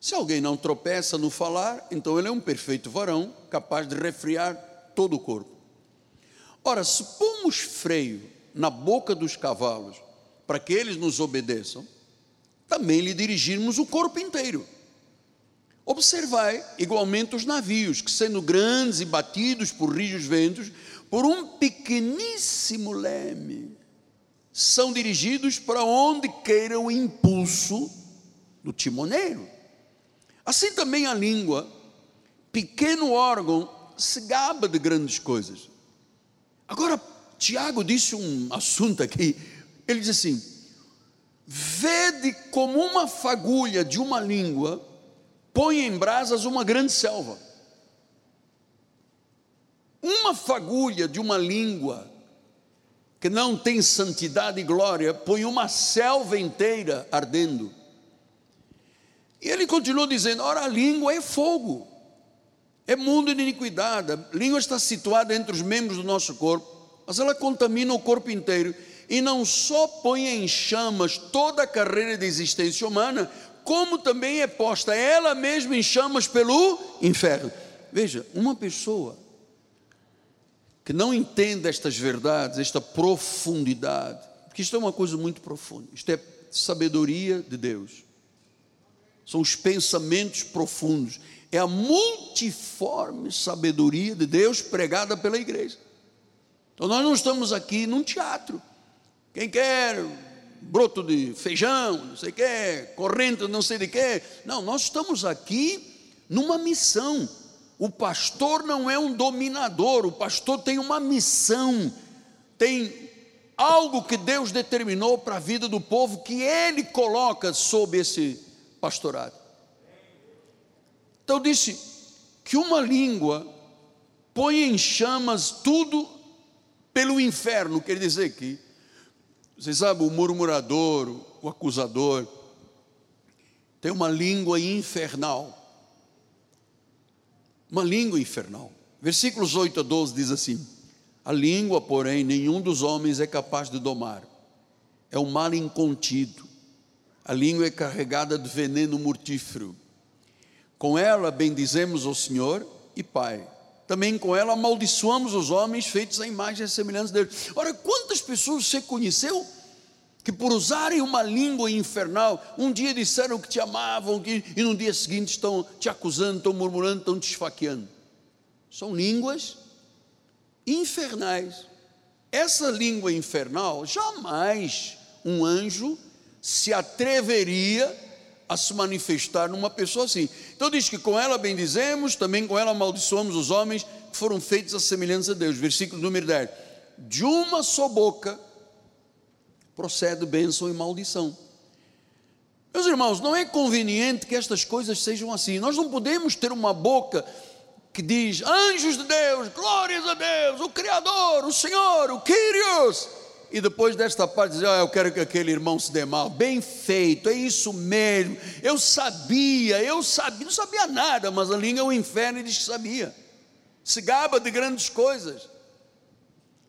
Se alguém não tropeça no falar, então ele é um perfeito varão, capaz de refriar todo o corpo. Ora, se pomos freio na boca dos cavalos para que eles nos obedeçam, também lhe dirigirmos o corpo inteiro. Observai igualmente os navios, que sendo grandes e batidos por rijos ventos, por um pequeníssimo leme, são dirigidos para onde queira o impulso do timoneiro. Assim também a língua, pequeno órgão, se gaba de grandes coisas. Agora, Tiago disse um assunto aqui, ele diz assim: vede como uma fagulha de uma língua põe em brasas uma grande selva. Uma fagulha de uma língua que não tem santidade e glória põe uma selva inteira ardendo. E ele continuou dizendo: ora, a língua é fogo, é mundo de iniquidade, a língua está situada entre os membros do nosso corpo mas ela contamina o corpo inteiro e não só põe em chamas toda a carreira de existência humana, como também é posta ela mesma em chamas pelo inferno. Veja, uma pessoa que não entende estas verdades, esta profundidade, porque isto é uma coisa muito profunda, isto é sabedoria de Deus, são os pensamentos profundos, é a multiforme sabedoria de Deus pregada pela igreja. Então nós não estamos aqui num teatro. Quem quer broto de feijão, não sei o que, corrente, não sei de que. Não, nós estamos aqui numa missão. O pastor não é um dominador, o pastor tem uma missão, tem algo que Deus determinou para a vida do povo que ele coloca sob esse pastorado. Então disse que uma língua põe em chamas tudo pelo inferno, quer dizer que, vocês sabem, o murmurador, o acusador, tem uma língua infernal. Uma língua infernal. Versículos 8 a 12 diz assim: A língua, porém, nenhum dos homens é capaz de domar, é um mal incontido. A língua é carregada de veneno mortífero. Com ela bendizemos o Senhor e Pai também com ela amaldiçoamos os homens feitos à imagem e semelhança dele. Ora, quantas pessoas você conheceu que por usarem uma língua infernal, um dia disseram que te amavam que, e no dia seguinte estão te acusando, estão murmurando, estão te esfaqueando? São línguas infernais. Essa língua infernal, jamais um anjo se atreveria a se manifestar numa pessoa assim. Então diz que com ela bendizemos, também com ela amaldiçoamos os homens que foram feitos à semelhança de Deus. Versículo número 10. De uma só boca procede bênção e maldição. Meus irmãos, não é conveniente que estas coisas sejam assim. Nós não podemos ter uma boca que diz anjos de Deus, glórias a Deus, o Criador, o Senhor, o Kyrios e depois desta parte dizer, ah, eu quero que aquele irmão se dê mal. Bem feito, é isso mesmo. Eu sabia, eu sabia, não sabia nada, mas a língua é o inferno e diz que sabia. Se gaba de grandes coisas.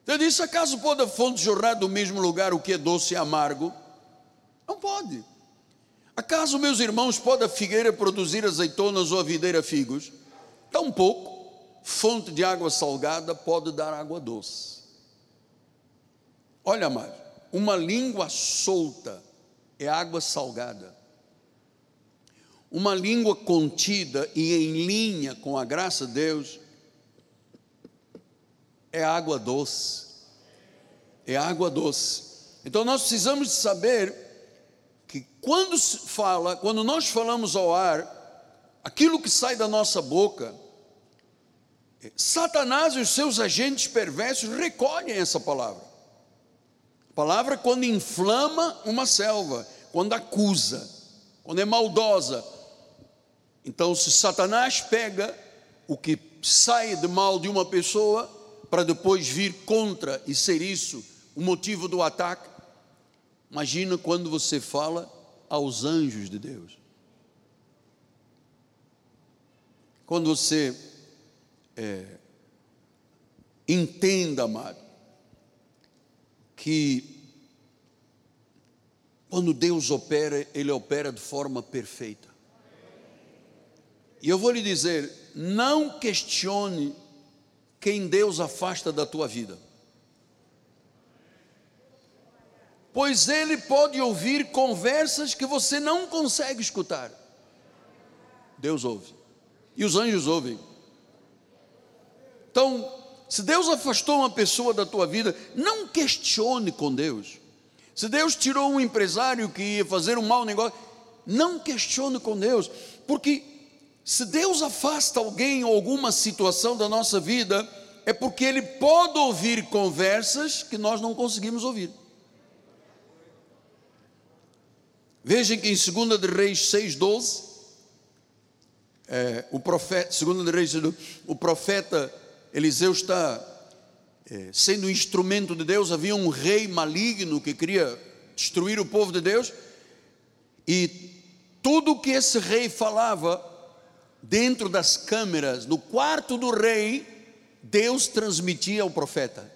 Eu disse, acaso pode a fonte jorrar do mesmo lugar o que é doce e amargo? Não pode. Acaso, meus irmãos, pode a figueira produzir azeitonas ou a videira figos? Tampouco fonte de água salgada pode dar água doce. Olha mais, uma língua solta é água salgada. Uma língua contida e em linha com a graça de Deus é água doce. É água doce. Então nós precisamos saber que quando se fala, quando nós falamos ao ar, aquilo que sai da nossa boca, Satanás e os seus agentes perversos recolhem essa palavra palavra quando inflama uma selva, quando acusa, quando é maldosa. Então, se Satanás pega o que sai de mal de uma pessoa, para depois vir contra e ser isso o motivo do ataque. Imagina quando você fala aos anjos de Deus. Quando você é, entenda, amado, que quando Deus opera, Ele opera de forma perfeita. E eu vou lhe dizer: não questione quem Deus afasta da tua vida. Pois Ele pode ouvir conversas que você não consegue escutar. Deus ouve. E os anjos ouvem. Então, se Deus afastou uma pessoa da tua vida, não questione com Deus. Se Deus tirou um empresário que ia fazer um mau negócio, não questione com Deus, porque se Deus afasta alguém ou alguma situação da nossa vida, é porque Ele pode ouvir conversas que nós não conseguimos ouvir. Vejam que em 2 de Reis 6,12, é, o profeta, 2 de Reis, o profeta Eliseu está é, sendo um instrumento de Deus, havia um rei maligno que queria destruir o povo de Deus, e tudo que esse rei falava, dentro das câmeras, no quarto do rei, Deus transmitia ao profeta.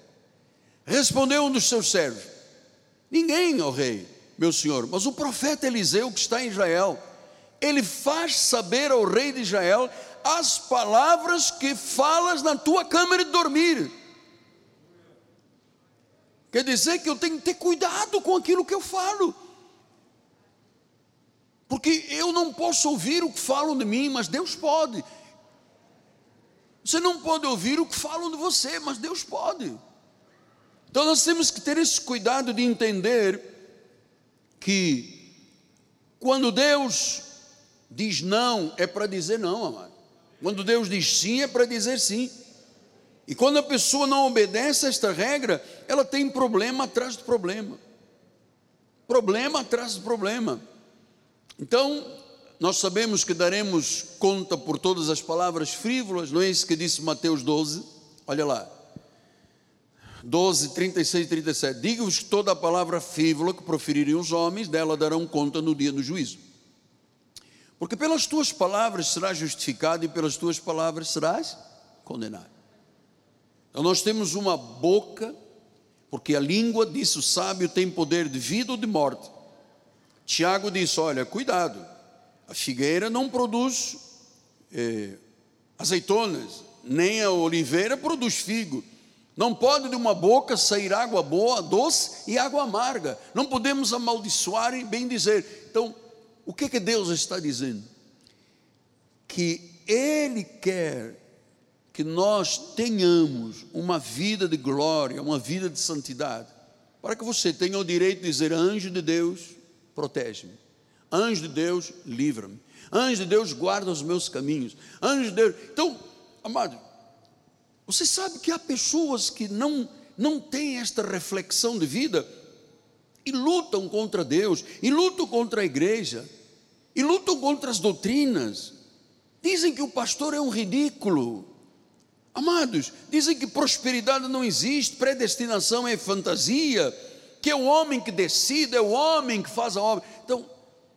Respondeu um dos seus servos: Ninguém, ó rei, meu senhor, mas o profeta Eliseu, que está em Israel, ele faz saber ao rei de Israel as palavras que falas na tua câmara de dormir. Quer dizer que eu tenho que ter cuidado com aquilo que eu falo. Porque eu não posso ouvir o que falam de mim, mas Deus pode. Você não pode ouvir o que falam de você, mas Deus pode. Então nós temos que ter esse cuidado de entender que quando Deus diz não, é para dizer não, amado. Quando Deus diz sim, é para dizer sim. E quando a pessoa não obedece a esta regra, ela tem problema atrás de problema. Problema atrás de problema. Então, nós sabemos que daremos conta por todas as palavras frívolas, não é isso que disse Mateus 12? Olha lá. 12, 36 e 37. Digo-vos que toda a palavra frívola que proferirem os homens, dela darão conta no dia do juízo. Porque pelas tuas palavras serás justificado e pelas tuas palavras serás condenado. Então nós temos uma boca, porque a língua, disse o sábio, tem poder de vida ou de morte. Tiago disse: Olha, cuidado, a figueira não produz eh, azeitonas, nem a oliveira produz figo. Não pode de uma boca sair água boa, doce e água amarga. Não podemos amaldiçoar e bem dizer. Então, o que, que Deus está dizendo? Que Ele quer que nós tenhamos uma vida de glória, uma vida de santidade, para que você tenha o direito de dizer: anjo de Deus, protege-me, anjo de Deus, livra-me, anjo de Deus, guarda os meus caminhos, anjo de Deus. Então, amado, você sabe que há pessoas que não, não têm esta reflexão de vida e lutam contra Deus, e lutam contra a igreja, e lutam contra as doutrinas. Dizem que o pastor é um ridículo, Amados, dizem que prosperidade não existe, predestinação é fantasia, que é o homem que decide, é o homem que faz a obra. Então,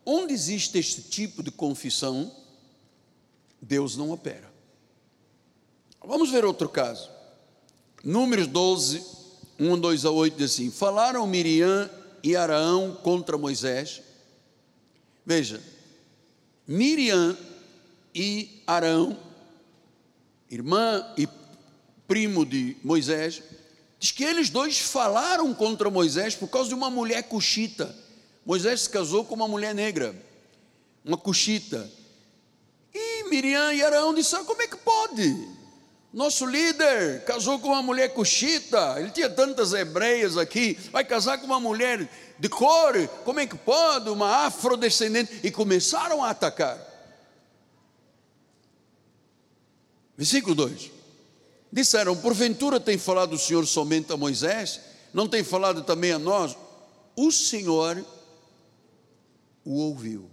onde existe este tipo de confissão, Deus não opera. Vamos ver outro caso. Números 12, 1, 2 a 8 diz assim: Falaram Miriam e Araão contra Moisés. Veja, Miriam e Arão irmã e primo de Moisés, diz que eles dois falaram contra Moisés por causa de uma mulher cuxita. Moisés se casou com uma mulher negra, uma cuxita. E Miriam e Arão disseram: como é que pode? Nosso líder casou com uma mulher cuxita, ele tinha tantas hebreias aqui, vai casar com uma mulher de cor, como é que pode? Uma afrodescendente. E começaram a atacar. Versículo 2: Disseram: Porventura tem falado o Senhor somente a Moisés? Não tem falado também a nós? O Senhor o ouviu.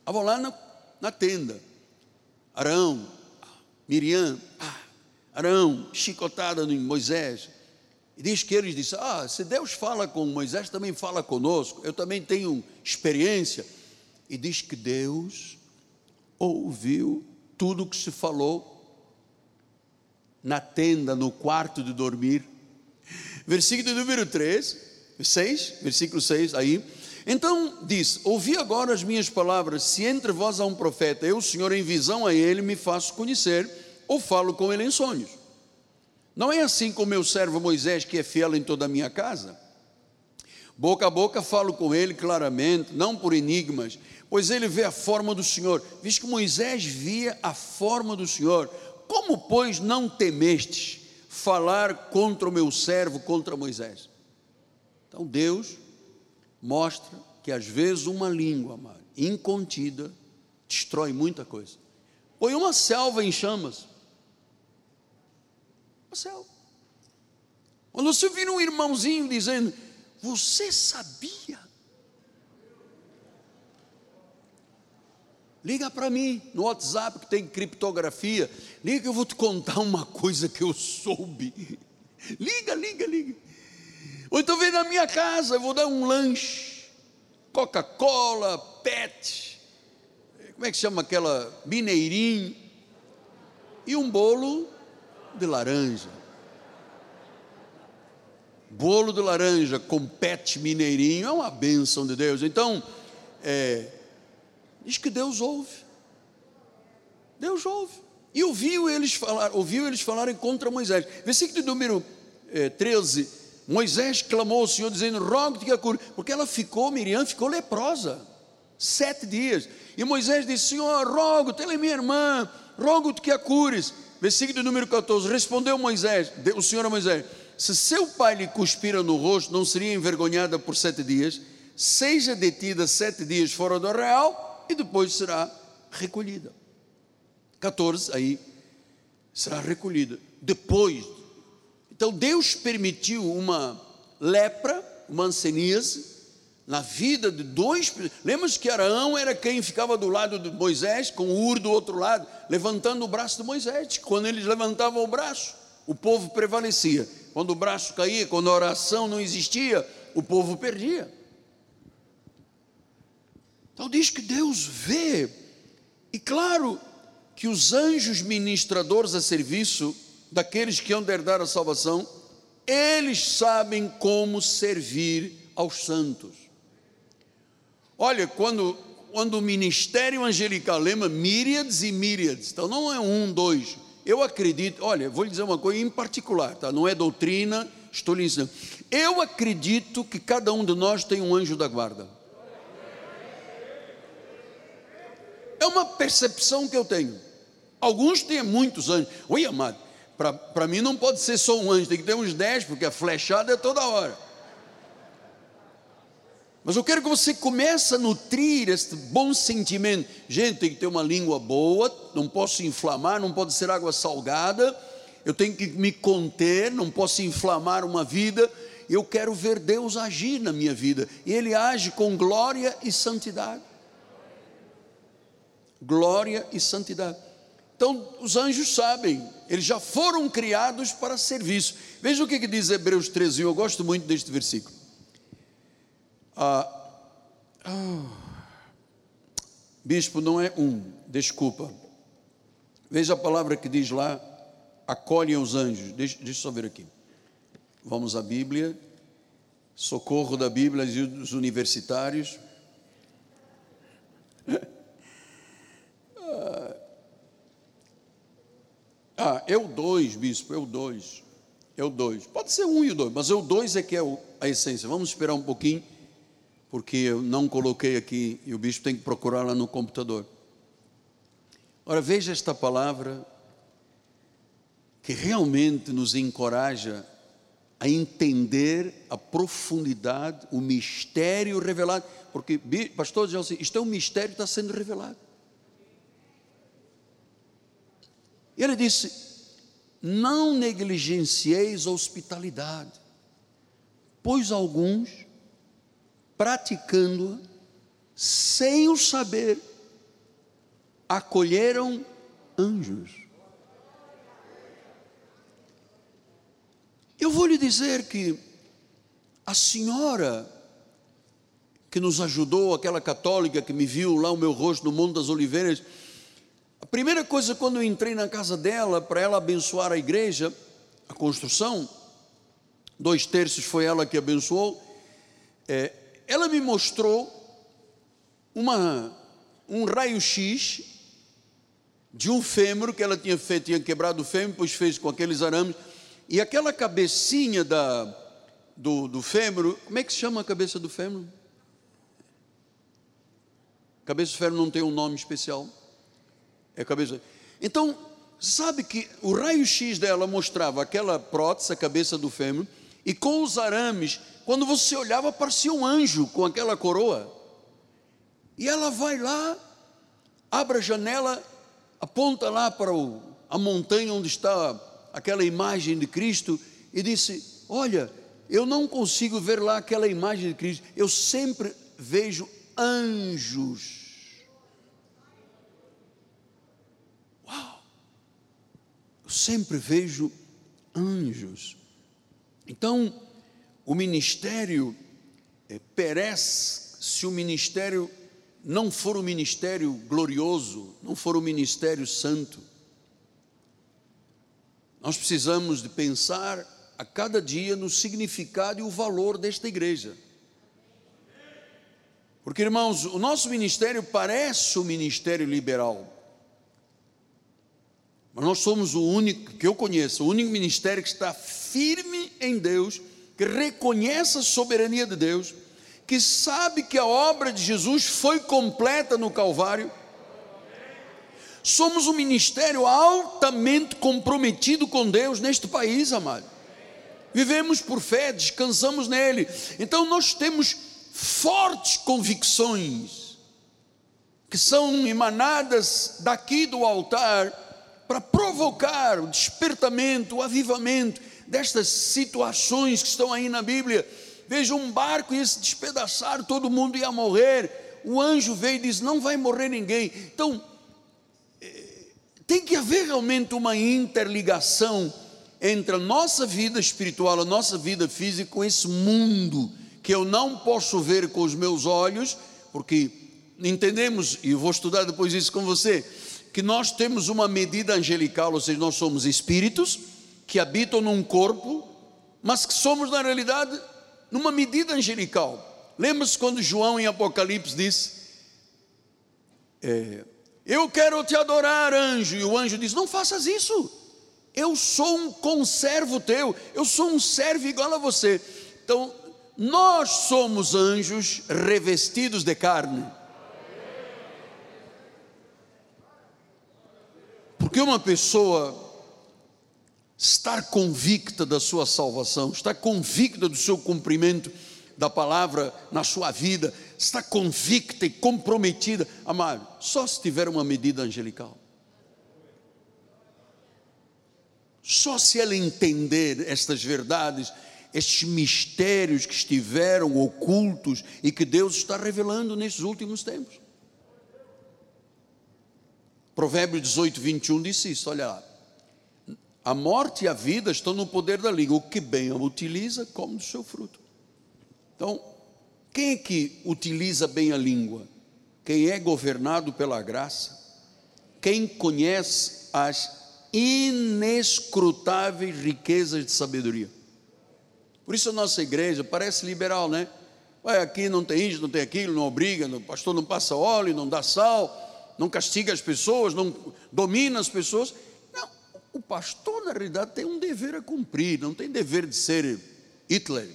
Estavam lá na, na tenda. Arão, Miriam, ah, Arão, chicotada em Moisés. E diz que eles disseram: Ah, se Deus fala com Moisés, também fala conosco. Eu também tenho experiência. E diz que Deus ouviu tudo o que se falou na tenda, no quarto de dormir. Versículo número 3, 6, versículo 6, aí. Então diz: Ouvi agora as minhas palavras. Se entre vós há um profeta, eu, Senhor, em visão a ele, me faço conhecer, ou falo com ele em sonhos. Não é assim com meu servo Moisés, que é fiel em toda a minha casa? Boca a boca falo com ele claramente, não por enigmas, pois ele vê a forma do Senhor. Visto que Moisés via a forma do Senhor, como, pois, não temestes falar contra o meu servo, contra Moisés? Então Deus mostra que às vezes uma língua, amado, incontida, destrói muita coisa. Põe uma selva em chamas o céu. Quando você vira um irmãozinho dizendo, você sabia? Liga para mim no WhatsApp que tem criptografia. Liga que eu vou te contar uma coisa que eu soube. Liga, liga, liga. Ou então vem na minha casa, eu vou dar um lanche. Coca-Cola, PET. Como é que chama aquela? Mineirinho. E um bolo de laranja. Bolo de laranja com pet mineirinho é uma bênção de Deus. Então, é, diz que Deus ouve. Deus ouve. E ouviu eles falar, ouviu eles falarem contra Moisés. Versículo número é, 13. Moisés clamou ao Senhor, dizendo: Rogo-te que a cure, porque ela ficou, Miriam ficou leprosa, sete dias. E Moisés disse: Senhor, rogo-te, ela é minha irmã, rogo-te que a cures versículo número 14: Respondeu Moisés, o Senhor a Moisés: Se seu pai lhe cuspira no rosto, não seria envergonhada por sete dias? Seja detida sete dias fora do arraial e depois será recolhida. 14, aí será recolhida. Depois. Então Deus permitiu uma lepra, uma anseníase, na vida de dois. Lembra-se que Araão era quem ficava do lado de Moisés, com o Ur do outro lado, levantando o braço de Moisés. Quando eles levantavam o braço, o povo prevalecia. Quando o braço caía, quando a oração não existia, o povo perdia. Então diz que Deus vê, e claro que os anjos ministradores a serviço daqueles que hão de herdar a salvação, eles sabem como servir aos santos. Olha, quando, quando o ministério angelical lembra míriades e míriades, então não é um, dois. Eu acredito, olha, vou lhe dizer uma coisa em particular, tá? não é doutrina, estou lhe ensinando. Eu acredito que cada um de nós tem um anjo da guarda. É uma percepção que eu tenho. Alguns têm muitos anjos. Oi, amado, para mim não pode ser só um anjo, tem que ter uns dez, porque a flechada é toda hora. Mas eu quero que você comece a nutrir este bom sentimento. Gente, tem que ter uma língua boa, não posso inflamar, não pode ser água salgada, eu tenho que me conter, não posso inflamar uma vida. Eu quero ver Deus agir na minha vida, e Ele age com glória e santidade. Glória e santidade. Então, os anjos sabem, eles já foram criados para serviço. Veja o que, que diz Hebreus 13, eu gosto muito deste versículo. Ah, oh, bispo não é um, desculpa. Veja a palavra que diz lá: acolhem os anjos. Deixa, deixa eu só ver aqui. Vamos à Bíblia. Socorro da Bíblia e dos universitários. Ah, é o dois, bispo, o dois. O dois. Pode ser um e dois, mas o dois é que é a essência. Vamos esperar um pouquinho porque eu não coloquei aqui e o bispo tem que procurar lá no computador. Ora, veja esta palavra que realmente nos encoraja a entender a profundidade, o mistério revelado, porque, pastor José, isto é um mistério que está sendo revelado. E ele disse: Não negligencieis a hospitalidade, pois alguns praticando-a, sem o saber, acolheram anjos. Eu vou lhe dizer que a senhora que nos ajudou, aquela católica que me viu lá o meu rosto no Monte das Oliveiras, primeira coisa quando eu entrei na casa dela para ela abençoar a igreja, a construção, dois terços foi ela que abençoou, é, ela me mostrou uma, um raio-x de um fêmur que ela tinha feito, tinha quebrado o fêmur, depois fez com aqueles arames, e aquela cabecinha da, do, do fêmur, como é que se chama a cabeça do fêmur? Cabeça do fêmur não tem um nome especial. É cabeça. Então, sabe que o raio-x dela mostrava aquela prótese, a cabeça do fêmur, e com os arames, quando você olhava, parecia um anjo com aquela coroa. E ela vai lá, abre a janela, aponta lá para o, a montanha onde está aquela imagem de Cristo e disse: Olha, eu não consigo ver lá aquela imagem de Cristo, eu sempre vejo anjos. Eu sempre vejo anjos. Então, o ministério é, perece se o ministério não for o ministério glorioso, não for o ministério santo. Nós precisamos de pensar a cada dia no significado e o valor desta igreja. Porque, irmãos, o nosso ministério parece o ministério liberal. Mas nós somos o único, que eu conheço, o único ministério que está firme em Deus, que reconhece a soberania de Deus, que sabe que a obra de Jesus foi completa no Calvário Somos um ministério altamente comprometido com Deus neste país, amado. Vivemos por fé, descansamos nele. Então nós temos fortes convicções que são emanadas daqui do altar para provocar o despertamento, o avivamento destas situações que estão aí na Bíblia. Veja um barco ia se despedaçar, todo mundo ia morrer. O anjo veio e disse: Não vai morrer ninguém. Então, tem que haver realmente uma interligação entre a nossa vida espiritual, a nossa vida física com esse mundo que eu não posso ver com os meus olhos, porque entendemos, e eu vou estudar depois isso com você, que nós temos uma medida angelical, ou seja, nós somos espíritos que habitam num corpo, mas que somos na realidade numa medida angelical. Lembra-se quando João em Apocalipse disse: é, eu quero te adorar, anjo. E o anjo diz: Não faças isso. Eu sou um conservo teu. Eu sou um servo igual a você. Então, nós somos anjos revestidos de carne. Porque uma pessoa estar convicta da sua salvação, estar convicta do seu cumprimento da palavra na sua vida, está convicta e comprometida, amado, só se tiver uma medida angelical. Só se ela entender estas verdades, estes mistérios que estiveram ocultos e que Deus está revelando nesses últimos tempos. Provérbio 18, 21 disse isso, olha lá. A morte e a vida estão no poder da língua. O que bem a utiliza, come do seu fruto. Então, quem é que utiliza bem a língua? Quem é governado pela graça, quem conhece as inescrutáveis riquezas de sabedoria. Por isso a nossa igreja parece liberal, né? Vai aqui não tem isso, não tem aquilo, não obriga, o pastor não passa óleo, não dá sal, não castiga as pessoas, não domina as pessoas. Não, o pastor na realidade tem um dever a cumprir, não tem dever de ser Hitler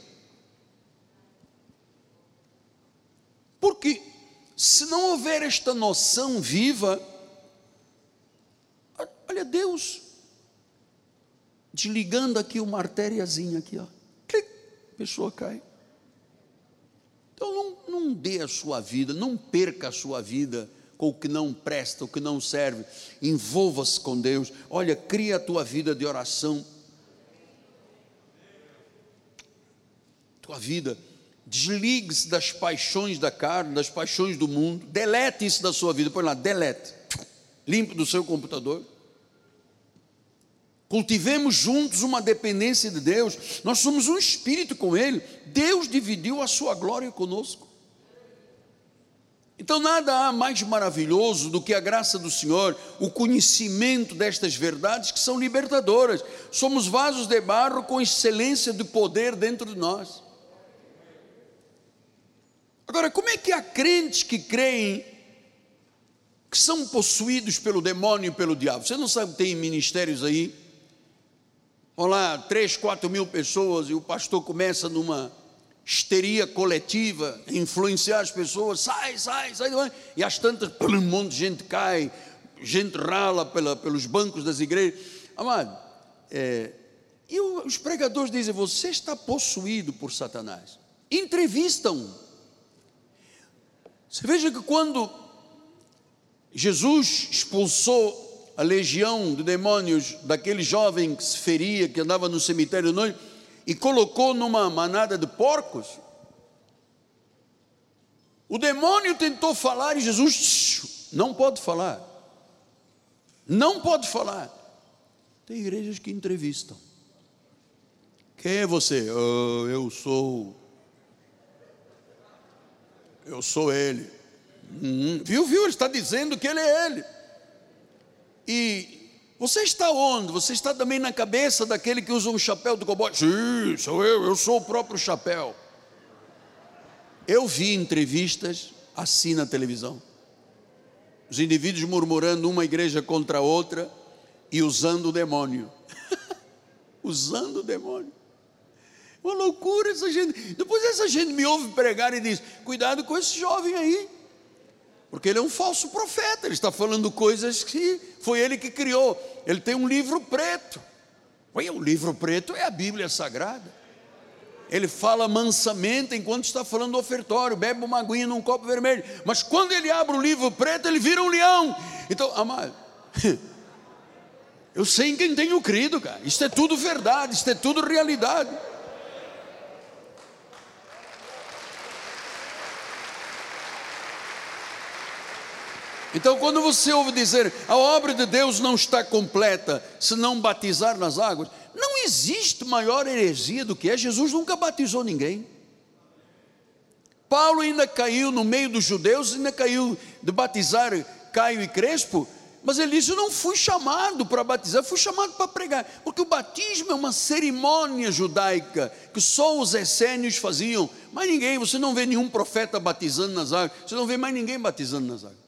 Porque se não houver esta noção viva, olha Deus desligando aqui uma artériazinha aqui, ó. Clic, a pessoa cai. Então não, não dê a sua vida, não perca a sua vida com o que não presta, o que não serve. Envolva-se com Deus. Olha, cria a tua vida de oração. Tua vida Desligue-se das paixões da carne, das paixões do mundo. Delete isso da sua vida. Põe lá, delete. Limpe do seu computador. Cultivemos juntos uma dependência de Deus. Nós somos um espírito com Ele. Deus dividiu a sua glória conosco. Então, nada há mais maravilhoso do que a graça do Senhor, o conhecimento destas verdades que são libertadoras. Somos vasos de barro com excelência de poder dentro de nós. Agora, como é que há crentes que creem que são possuídos pelo demônio e pelo diabo? Você não sabe que tem ministérios aí? Vão lá, três, quatro mil pessoas e o pastor começa numa histeria coletiva, influenciar as pessoas, sai, sai, sai, e às tantas, um monte de gente cai, gente rala pela, pelos bancos das igrejas. Amado, é, e os pregadores dizem: Você está possuído por Satanás. Entrevistam. Você veja que quando Jesus expulsou a legião de demônios daquele jovem que se feria, que andava no cemitério de noite, e colocou numa manada de porcos. O demônio tentou falar e Jesus não pode falar. Não pode falar. Tem igrejas que entrevistam. Quem é você? Oh, eu sou. Eu sou ele. Hum, viu, viu? Ele está dizendo que ele é ele. E você está onde? Você está também na cabeça daquele que usa um chapéu do cowboy? Sim, sou eu, eu sou o próprio chapéu. Eu vi entrevistas assim na televisão. Os indivíduos murmurando uma igreja contra a outra e usando o demônio. usando o demônio. Uma loucura essa gente. Depois essa gente me ouve pregar e diz: cuidado com esse jovem aí. Porque ele é um falso profeta, ele está falando coisas que foi ele que criou. Ele tem um livro preto. Ué, o livro preto é a Bíblia Sagrada. Ele fala mansamente enquanto está falando do ofertório, bebe uma aguinha num copo vermelho. Mas quando ele abre o livro preto, ele vira um leão. Então, amado, eu sei em quem tenho crido, cara. Isso é tudo verdade, isso é tudo realidade. Então, quando você ouve dizer a obra de Deus não está completa se não batizar nas águas, não existe maior heresia do que é. Jesus nunca batizou ninguém. Paulo ainda caiu no meio dos judeus, ainda caiu de batizar Caio e Crespo, mas ele disse: Eu não fui chamado para batizar, fui chamado para pregar, porque o batismo é uma cerimônia judaica que só os essênios faziam, mas ninguém, você não vê nenhum profeta batizando nas águas, você não vê mais ninguém batizando nas águas.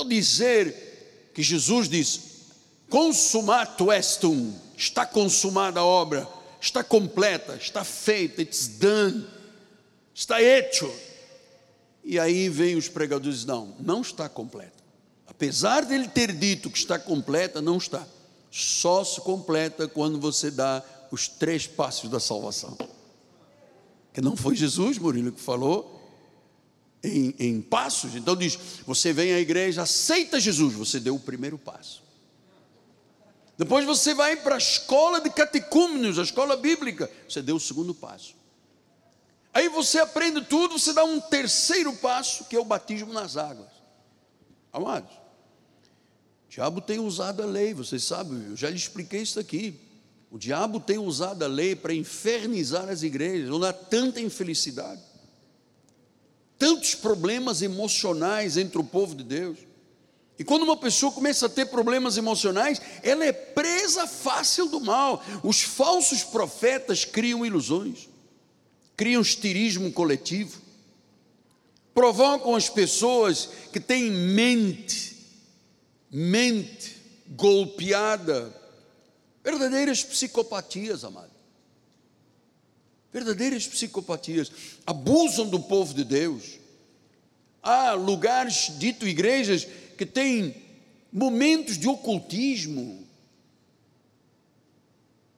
Ao dizer que Jesus diz, consumato estum, está consumada a obra, está completa, está feita, it's done, está hecho. E aí vem os pregadores, não, não está completa. Apesar dele ter dito que está completa, não está. Só se completa quando você dá os três passos da salvação. Que não foi Jesus, Murilo, que falou, em, em passos. Então diz: você vem à igreja, aceita Jesus, você deu o primeiro passo. Depois você vai para a escola de catecúmenos, a escola bíblica, você deu o segundo passo. Aí você aprende tudo, você dá um terceiro passo, que é o batismo nas águas. Amados, o diabo tem usado a lei, vocês sabem, eu já lhe expliquei isso aqui. O diabo tem usado a lei para infernizar as igrejas, onde há tanta infelicidade tantos problemas emocionais entre o povo de Deus. E quando uma pessoa começa a ter problemas emocionais, ela é presa fácil do mal. Os falsos profetas criam ilusões, criam estirismo coletivo, provocam as pessoas que têm mente, mente golpeada, verdadeiras psicopatias, amado verdadeiras psicopatias, abusam do povo de Deus. Há lugares, dito igrejas, que têm momentos de ocultismo.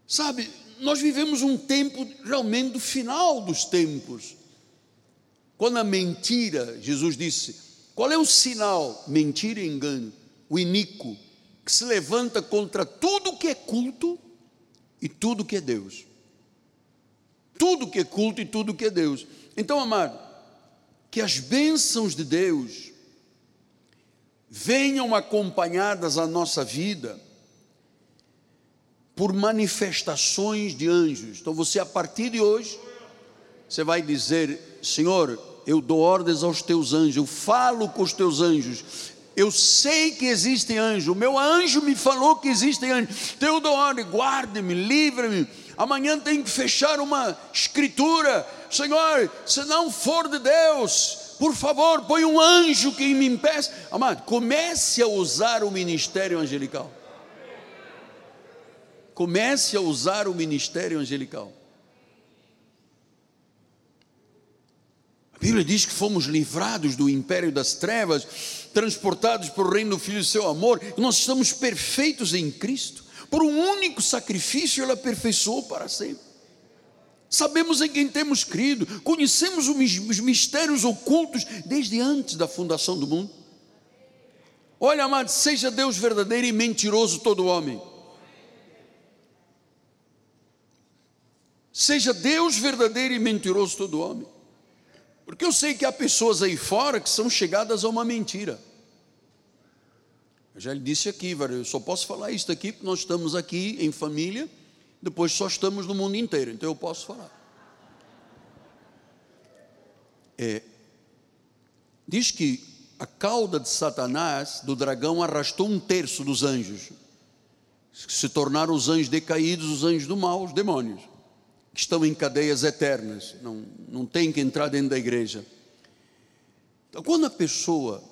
Sabe, nós vivemos um tempo realmente do final dos tempos. Quando a mentira, Jesus disse, qual é o sinal? Mentira e engano, o iníquo, que se levanta contra tudo que é culto e tudo que é Deus tudo que é culto e tudo que é Deus. Então, amado, que as bênçãos de Deus venham acompanhadas à nossa vida, por manifestações de anjos. Então você, a partir de hoje, você vai dizer: Senhor, eu dou ordens aos teus anjos, eu falo com os teus anjos. Eu sei que existem anjos, o meu anjo me falou que existem anjos. Então eu ordem, guarde-me, livre-me. Amanhã tem que fechar uma escritura. Senhor, se não for de Deus, por favor, põe um anjo que me impeça. Amado, comece a usar o ministério angelical. Comece a usar o ministério angelical. Bíblia diz que fomos livrados do império das trevas, transportados para o reino do Filho do seu amor, nós estamos perfeitos em Cristo. Por um único sacrifício, Ele aperfeiçoou para sempre. Sabemos em quem temos crido, conhecemos os mistérios ocultos desde antes da fundação do mundo. Olha, amado, seja Deus verdadeiro e mentiroso todo homem. Seja Deus verdadeiro e mentiroso todo homem. Porque eu sei que há pessoas aí fora que são chegadas a uma mentira. Eu já lhe disse aqui, eu só posso falar isso aqui porque nós estamos aqui em família, depois só estamos no mundo inteiro, então eu posso falar. É, diz que a cauda de Satanás, do dragão, arrastou um terço dos anjos, se tornaram os anjos decaídos, os anjos do mal, os demônios que estão em cadeias eternas, não, não tem que entrar dentro da igreja. Então, quando a pessoa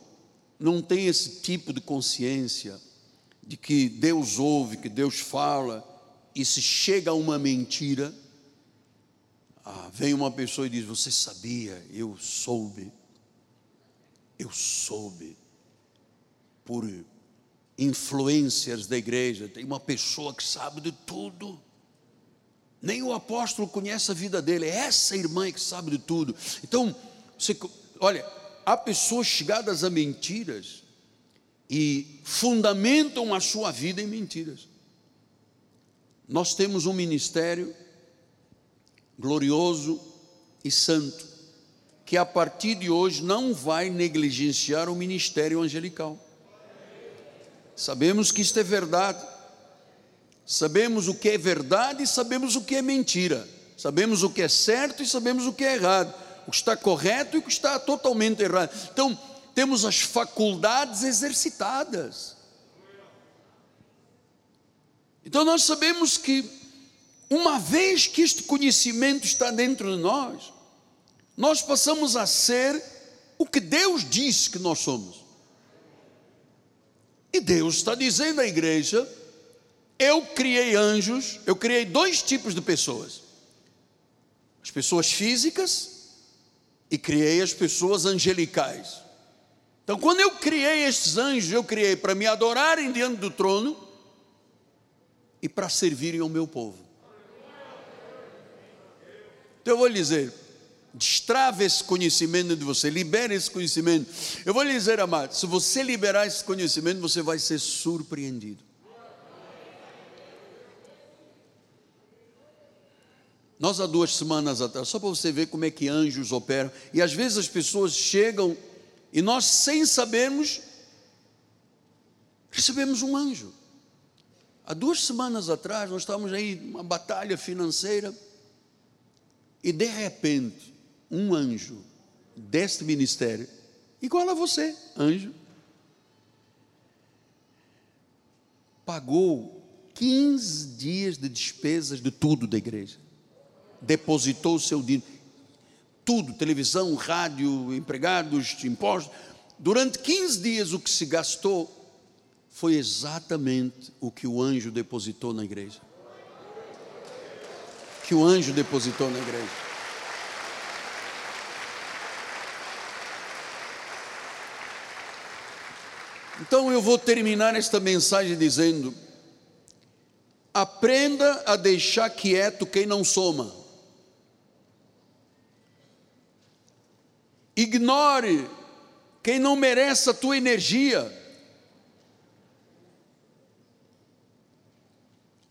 não tem esse tipo de consciência de que Deus ouve, que Deus fala, e se chega a uma mentira, ah, vem uma pessoa e diz: Você sabia? Eu soube, eu soube, por influências da igreja, tem uma pessoa que sabe de tudo. Nem o apóstolo conhece a vida dele, é essa irmã que sabe de tudo. Então, você, olha, há pessoas chegadas a mentiras e fundamentam a sua vida em mentiras. Nós temos um ministério glorioso e santo, que a partir de hoje não vai negligenciar o ministério angelical. Sabemos que isto é verdade. Sabemos o que é verdade e sabemos o que é mentira. Sabemos o que é certo e sabemos o que é errado. O que está correto e o que está totalmente errado. Então, temos as faculdades exercitadas. Então, nós sabemos que, uma vez que este conhecimento está dentro de nós, nós passamos a ser o que Deus disse que nós somos. E Deus está dizendo à igreja eu criei anjos, eu criei dois tipos de pessoas: as pessoas físicas e criei as pessoas angelicais. Então, quando eu criei estes anjos, eu criei para me adorarem diante do trono e para servirem ao meu povo. Então, eu vou lhe dizer: destrave esse conhecimento de você, libere esse conhecimento. Eu vou lhe dizer, amado, se você liberar esse conhecimento, você vai ser surpreendido. Nós há duas semanas atrás, só para você ver como é que anjos operam, e às vezes as pessoas chegam e nós, sem sabermos, recebemos um anjo. Há duas semanas atrás, nós estávamos aí numa batalha financeira, e de repente, um anjo deste ministério, igual a você, anjo, pagou 15 dias de despesas de tudo da igreja depositou o seu dinheiro, tudo, televisão, rádio, empregados, impostos. Durante 15 dias, o que se gastou foi exatamente o que o anjo depositou na igreja. Que o anjo depositou na igreja. Então eu vou terminar esta mensagem dizendo: aprenda a deixar quieto quem não soma. Ignore quem não merece a tua energia.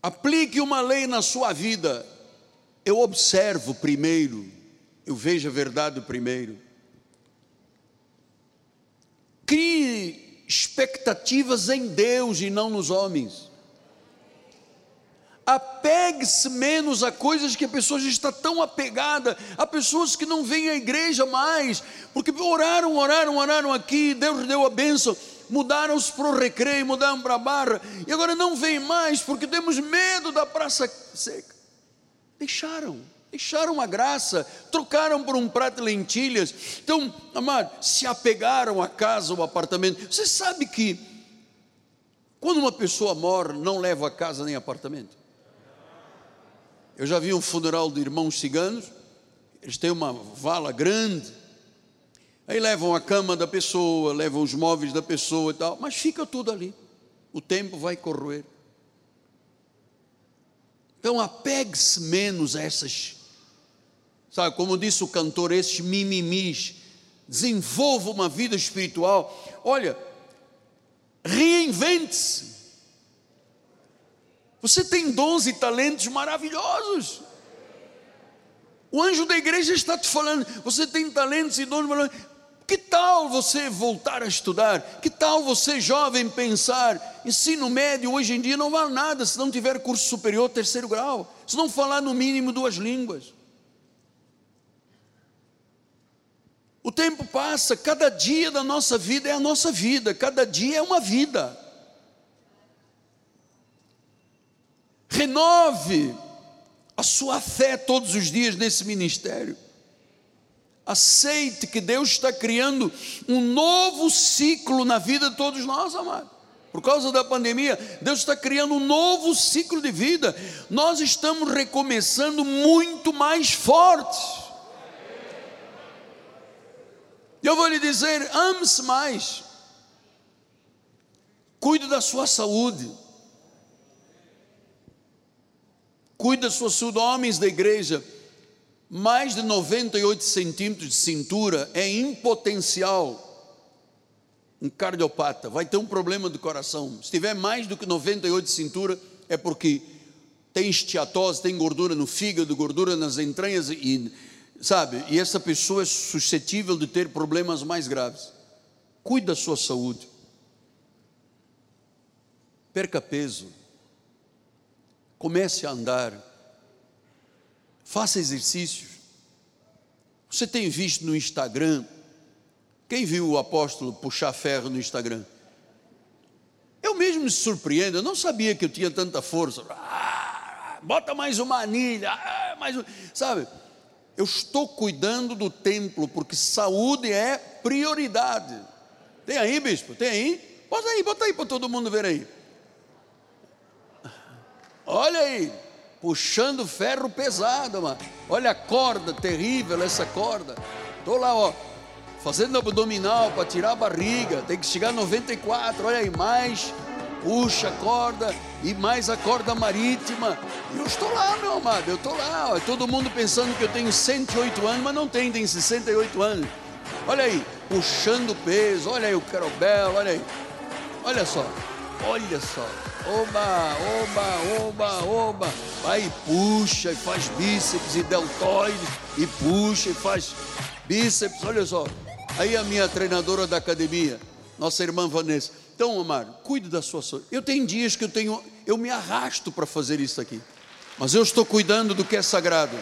Aplique uma lei na sua vida. Eu observo primeiro, eu vejo a verdade primeiro. Crie expectativas em Deus e não nos homens. Apegue-se menos a coisas que a pessoa já está tão apegada, a pessoas que não vêm à igreja mais, porque oraram, oraram, oraram aqui, Deus deu a bênção, mudaram-se para o recreio, mudaram para a barra, e agora não vem mais, porque temos medo da praça seca. Deixaram, deixaram a graça, trocaram por um prato de lentilhas. Então, amado, se apegaram à casa ou apartamento. Você sabe que quando uma pessoa morre, não leva a casa nem apartamento. Eu já vi um funeral de irmãos ciganos, eles têm uma vala grande, aí levam a cama da pessoa, levam os móveis da pessoa e tal, mas fica tudo ali. O tempo vai corroer. Então apegue-se menos a essas, sabe, como disse o cantor, esses mimimis. Desenvolva uma vida espiritual. Olha, reinvente-se. Você tem dons e talentos maravilhosos. O anjo da igreja está te falando, você tem talentos e dons maravilhosos. Que tal você voltar a estudar? Que tal você, jovem, pensar? Ensino médio hoje em dia não vale nada se não tiver curso superior, terceiro grau, se não falar no mínimo duas línguas. O tempo passa, cada dia da nossa vida é a nossa vida, cada dia é uma vida. Renove a sua fé todos os dias nesse ministério. Aceite que Deus está criando um novo ciclo na vida de todos nós, amados. Por causa da pandemia, Deus está criando um novo ciclo de vida. Nós estamos recomeçando muito mais fortes. E eu vou lhe dizer: ame-se mais, cuide da sua saúde, cuide da sua saúde. Homens da igreja, mais de 98 centímetros de cintura é impotencial. Um cardiopata vai ter um problema do coração. Se tiver mais do que 98 de cintura, é porque tem esteatose, tem gordura no fígado, gordura nas entranhas e sabe? E essa pessoa é suscetível de ter problemas mais graves. Cuide da sua saúde. Perca peso. Comece a andar. Faça exercícios. Você tem visto no Instagram? Quem viu o apóstolo puxar ferro no Instagram? Eu mesmo me surpreendo, eu não sabia que eu tinha tanta força. Ah, bota mais uma anilha, ah, mais um, sabe? Eu estou cuidando do templo, porque saúde é prioridade. Tem aí, bispo? Tem aí? Bota aí, bota aí para todo mundo ver aí. Olha aí, puxando ferro pesado, mano. Olha a corda terrível, essa corda. Estou lá, ó, fazendo abdominal para tirar a barriga. Tem que chegar a 94. Olha aí, mais puxa a corda e mais a corda marítima. E eu estou lá, meu amado, eu estou lá. Ó, todo mundo pensando que eu tenho 108 anos, mas não tem, tem 68 anos. Olha aí, puxando peso, olha aí o carobel, olha aí. Olha só, olha só. Oba, oba, oba, oba. Vai e puxa e faz bíceps e deltoide e puxa e faz bíceps, olha só. Aí a minha treinadora da academia, nossa irmã Vanessa. Então, amado, cuide da sua saúde. Eu tenho dias que eu tenho, eu me arrasto para fazer isso aqui, mas eu estou cuidando do que é sagrado.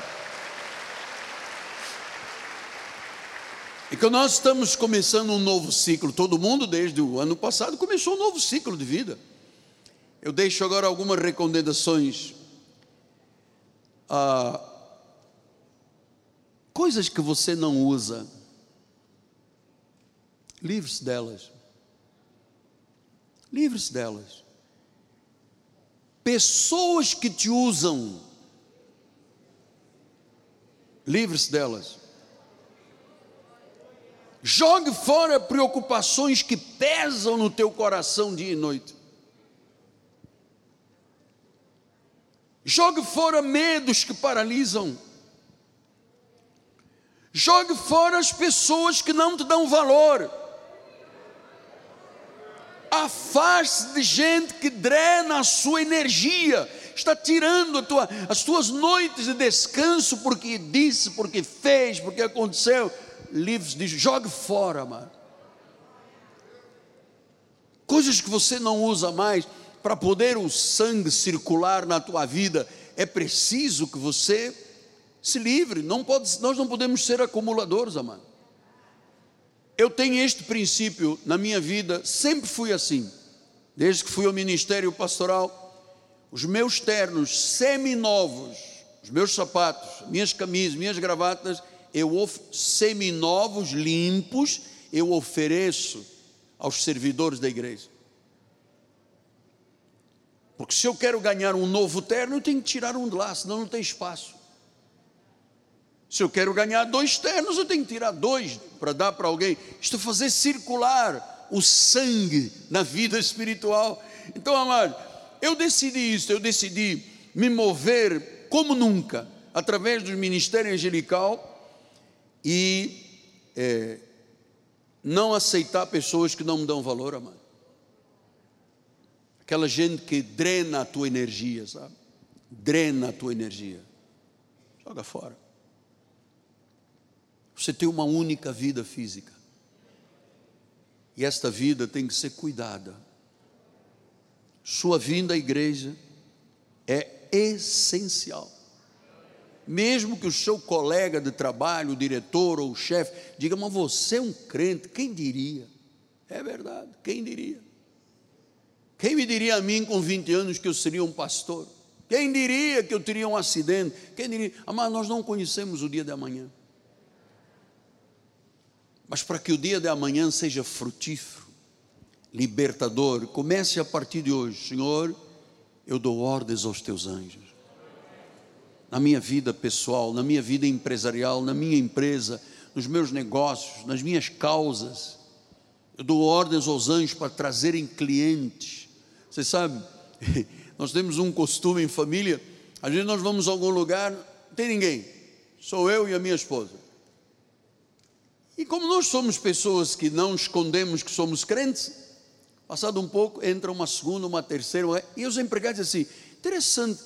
E que nós estamos começando um novo ciclo, todo mundo desde o ano passado começou um novo ciclo de vida. Eu deixo agora algumas recomendações. Ah, coisas que você não usa, livre-se delas. Livre-se delas. Pessoas que te usam, livre-se delas. Jogue fora preocupações que pesam no teu coração dia e noite. Jogue fora medos que paralisam. Jogue fora as pessoas que não te dão valor. Afaste de gente que drena a sua energia, está tirando tua, as tuas noites de descanso porque disse, porque fez, porque aconteceu. Livres de jogue fora, mano. Coisas que você não usa mais para poder o sangue circular na tua vida, é preciso que você se livre. Não pode, nós não podemos ser acumuladores, amado. Eu tenho este princípio na minha vida, sempre fui assim. Desde que fui ao ministério pastoral, os meus ternos seminovos, os meus sapatos, minhas camisas, minhas gravatas, eu seminovos, limpos, eu ofereço aos servidores da igreja. Porque se eu quero ganhar um novo terno, eu tenho que tirar um de lá, senão não tem espaço. Se eu quero ganhar dois ternos, eu tenho que tirar dois para dar para alguém. Isto é fazer circular o sangue na vida espiritual. Então, amado, eu decidi isso, eu decidi me mover como nunca, através do ministério angelical e é, não aceitar pessoas que não me dão valor, amado. Aquela gente que drena a tua energia, sabe? Drena a tua energia. Joga fora. Você tem uma única vida física. E esta vida tem que ser cuidada. Sua vinda à igreja é essencial. Mesmo que o seu colega de trabalho, o diretor ou o chefe, diga, mas você é um crente, quem diria? É verdade, quem diria? Quem me diria a mim com 20 anos que eu seria um pastor? Quem diria que eu teria um acidente? Quem diria? Mas nós não conhecemos o dia de amanhã. Mas para que o dia de amanhã seja frutífero, libertador, comece a partir de hoje, Senhor, eu dou ordens aos teus anjos. Na minha vida pessoal, na minha vida empresarial, na minha empresa, nos meus negócios, nas minhas causas, eu dou ordens aos anjos para trazerem clientes. Você sabe, nós temos um costume em família, às vezes nós vamos a algum lugar, não tem ninguém, sou eu e a minha esposa. E como nós somos pessoas que não escondemos que somos crentes, passado um pouco, entra uma segunda, uma terceira, e os empregados assim, interessante,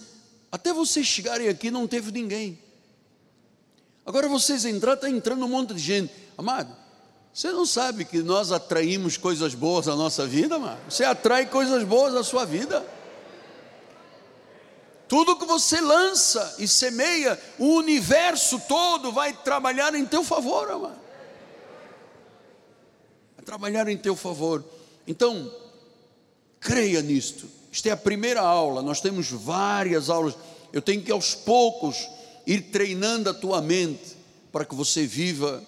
até vocês chegarem aqui não teve ninguém. Agora vocês entrar, está entrando um monte de gente. Amado, você não sabe que nós atraímos coisas boas à nossa vida, amado? Você atrai coisas boas à sua vida. Tudo que você lança e semeia, o universo todo vai trabalhar em teu favor, amado trabalhar em teu favor. Então, creia nisto. Isto é a primeira aula, nós temos várias aulas. Eu tenho que aos poucos ir treinando a tua mente para que você viva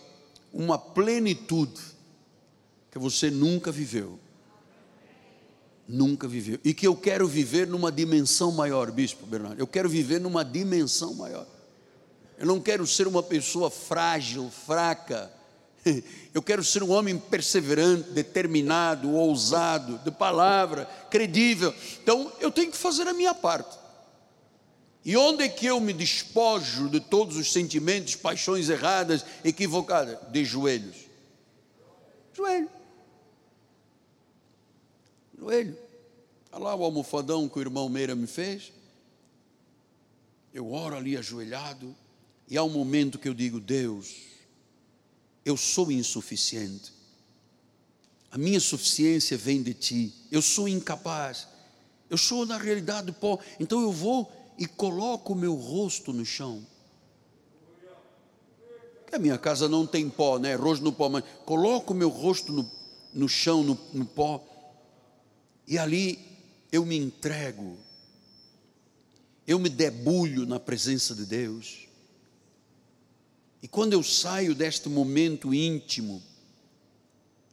uma plenitude que você nunca viveu. Nunca viveu. E que eu quero viver numa dimensão maior, Bispo Bernardo. Eu quero viver numa dimensão maior. Eu não quero ser uma pessoa frágil, fraca, Eu quero ser um homem perseverante, determinado, ousado, de palavra, credível. Então eu tenho que fazer a minha parte. E onde é que eu me despojo de todos os sentimentos, paixões erradas, equivocadas? De joelhos. Joelho. Joelho. Olha lá o almofadão que o irmão Meira me fez. Eu oro ali ajoelhado. E há um momento que eu digo: Deus, eu sou insuficiente. A minha suficiência vem de ti. Eu sou incapaz. Eu sou, na realidade, pó. Então eu vou e coloco o meu rosto no chão. Que a minha casa não tem pó, né? Rosto no pó, mas coloco o meu rosto no, no chão, no, no pó. E ali eu me entrego. Eu me debulho na presença de Deus. E quando eu saio deste momento íntimo,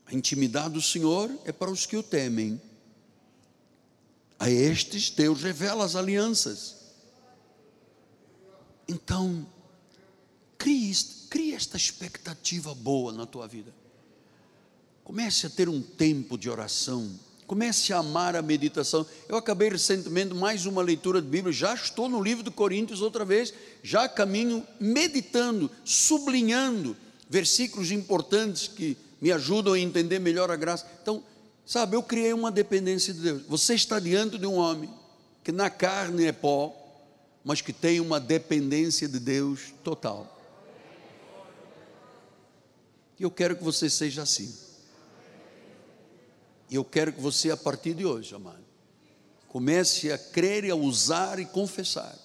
a intimidade do Senhor é para os que o temem. A estes Deus revela as alianças. Então, crie, crie esta expectativa boa na tua vida. Comece a ter um tempo de oração Comece a amar a meditação. Eu acabei recentemente mais uma leitura de Bíblia, já estou no livro de Coríntios outra vez, já caminho meditando, sublinhando versículos importantes que me ajudam a entender melhor a graça. Então, sabe, eu criei uma dependência de Deus. Você está diante de um homem que na carne é pó, mas que tem uma dependência de Deus total. E eu quero que você seja assim. E eu quero que você, a partir de hoje, amado, comece a crer e a usar e confessar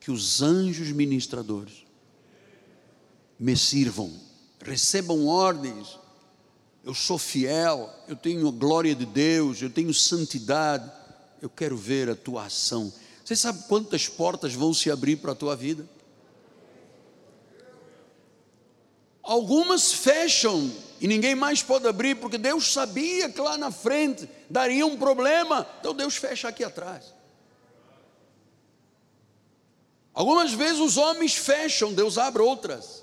que os anjos ministradores me sirvam, recebam ordens. Eu sou fiel, eu tenho a glória de Deus, eu tenho santidade. Eu quero ver a tua ação. Você sabe quantas portas vão se abrir para a tua vida? Algumas fecham e ninguém mais pode abrir, porque Deus sabia que lá na frente daria um problema, então Deus fecha aqui atrás. Algumas vezes os homens fecham, Deus abre outras.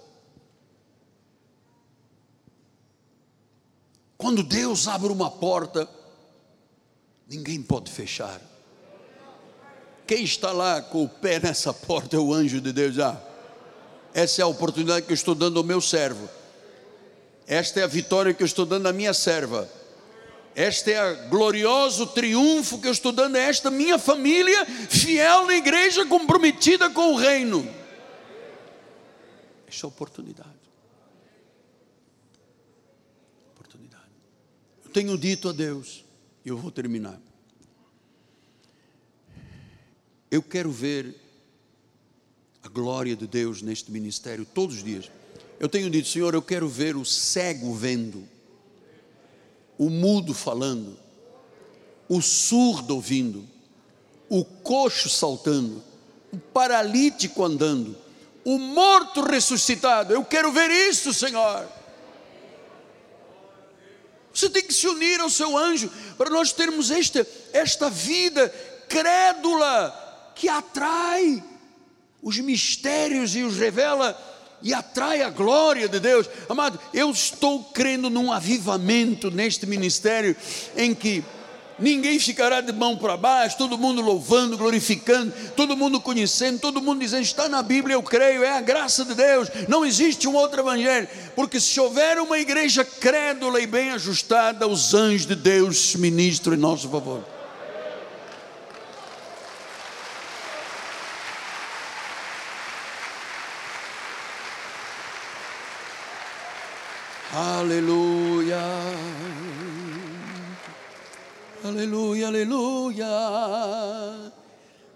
Quando Deus abre uma porta, ninguém pode fechar. Quem está lá com o pé nessa porta é o anjo de Deus. Ah, essa é a oportunidade que eu estou dando ao meu servo. Esta é a vitória que eu estou dando à minha serva. Este é o glorioso triunfo que eu estou dando a esta minha família, fiel na igreja, comprometida com o reino. Esta é a oportunidade. Oportunidade. Eu tenho dito a Deus, e eu vou terminar. Eu quero ver a glória de Deus neste ministério todos os dias. Eu tenho dito, Senhor, eu quero ver o cego vendo o mudo falando, o surdo ouvindo, o coxo saltando, o paralítico andando, o morto ressuscitado. Eu quero ver isso, Senhor. Você tem que se unir ao seu anjo para nós termos esta, esta vida crédula que atrai os mistérios e os revela e atrai a glória de Deus. Amado, eu estou crendo num avivamento neste ministério em que ninguém ficará de mão para baixo, todo mundo louvando, glorificando, todo mundo conhecendo, todo mundo dizendo: está na Bíblia, eu creio, é a graça de Deus, não existe um outro evangelho, porque se houver uma igreja crédula e bem ajustada, os anjos de Deus ministram em nosso favor. Aleluia. Aleluia, aleluia.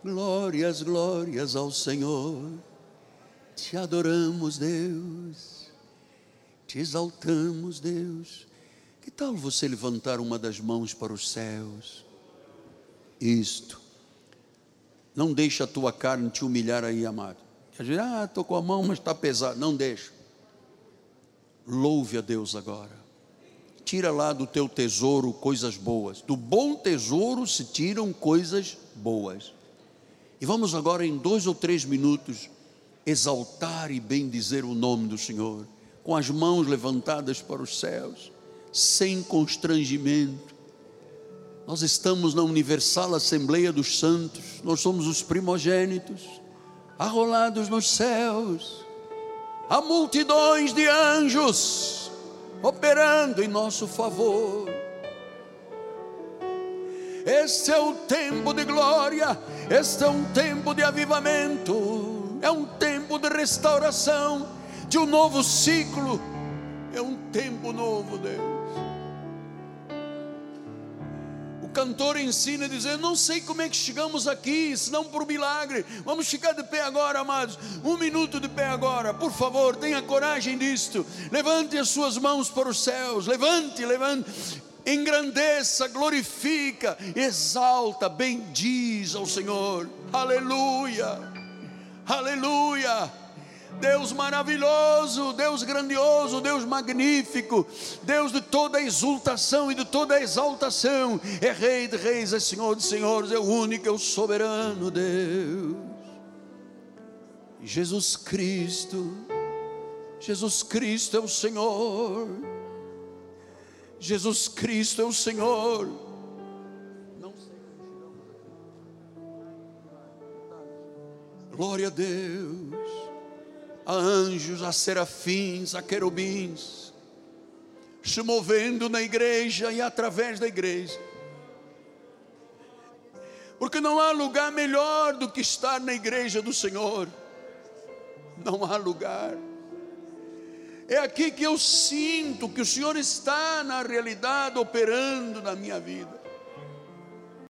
Glórias, glórias ao Senhor. Te adoramos, Deus. Te exaltamos, Deus. Que tal você levantar uma das mãos para os céus? Isto. Não deixa a tua carne te humilhar aí, amado. Ah, estou com a mão, mas está pesado. Não deixa. Louve a Deus agora. Tira lá do teu tesouro coisas boas. Do bom tesouro se tiram coisas boas. E vamos agora, em dois ou três minutos, exaltar e bendizer o nome do Senhor, com as mãos levantadas para os céus, sem constrangimento. Nós estamos na Universal Assembleia dos Santos, nós somos os primogênitos, arrolados nos céus há multidões de anjos operando em nosso favor. Este é o tempo de glória, este é um tempo de avivamento, é um tempo de restauração, de um novo ciclo, é um tempo novo, Deus. Cantor ensina dizendo: Não sei como é que chegamos aqui, se não por milagre. Vamos ficar de pé agora, amados. Um minuto de pé agora, por favor, tenha coragem disto. Levante as suas mãos para os céus, levante, levante. Engrandeça, glorifica, exalta, bendiz ao Senhor. Aleluia, aleluia. Deus maravilhoso, Deus grandioso, Deus magnífico, Deus de toda exultação e de toda exaltação, é Rei de reis, é Senhor de senhores, é o único, é o soberano Deus. Jesus Cristo, Jesus Cristo é o Senhor, Jesus Cristo é o Senhor. Glória a Deus a anjos, a serafins, a querubins, se movendo na igreja e através da igreja. Porque não há lugar melhor do que estar na igreja do Senhor. Não há lugar. É aqui que eu sinto que o Senhor está na realidade operando na minha vida.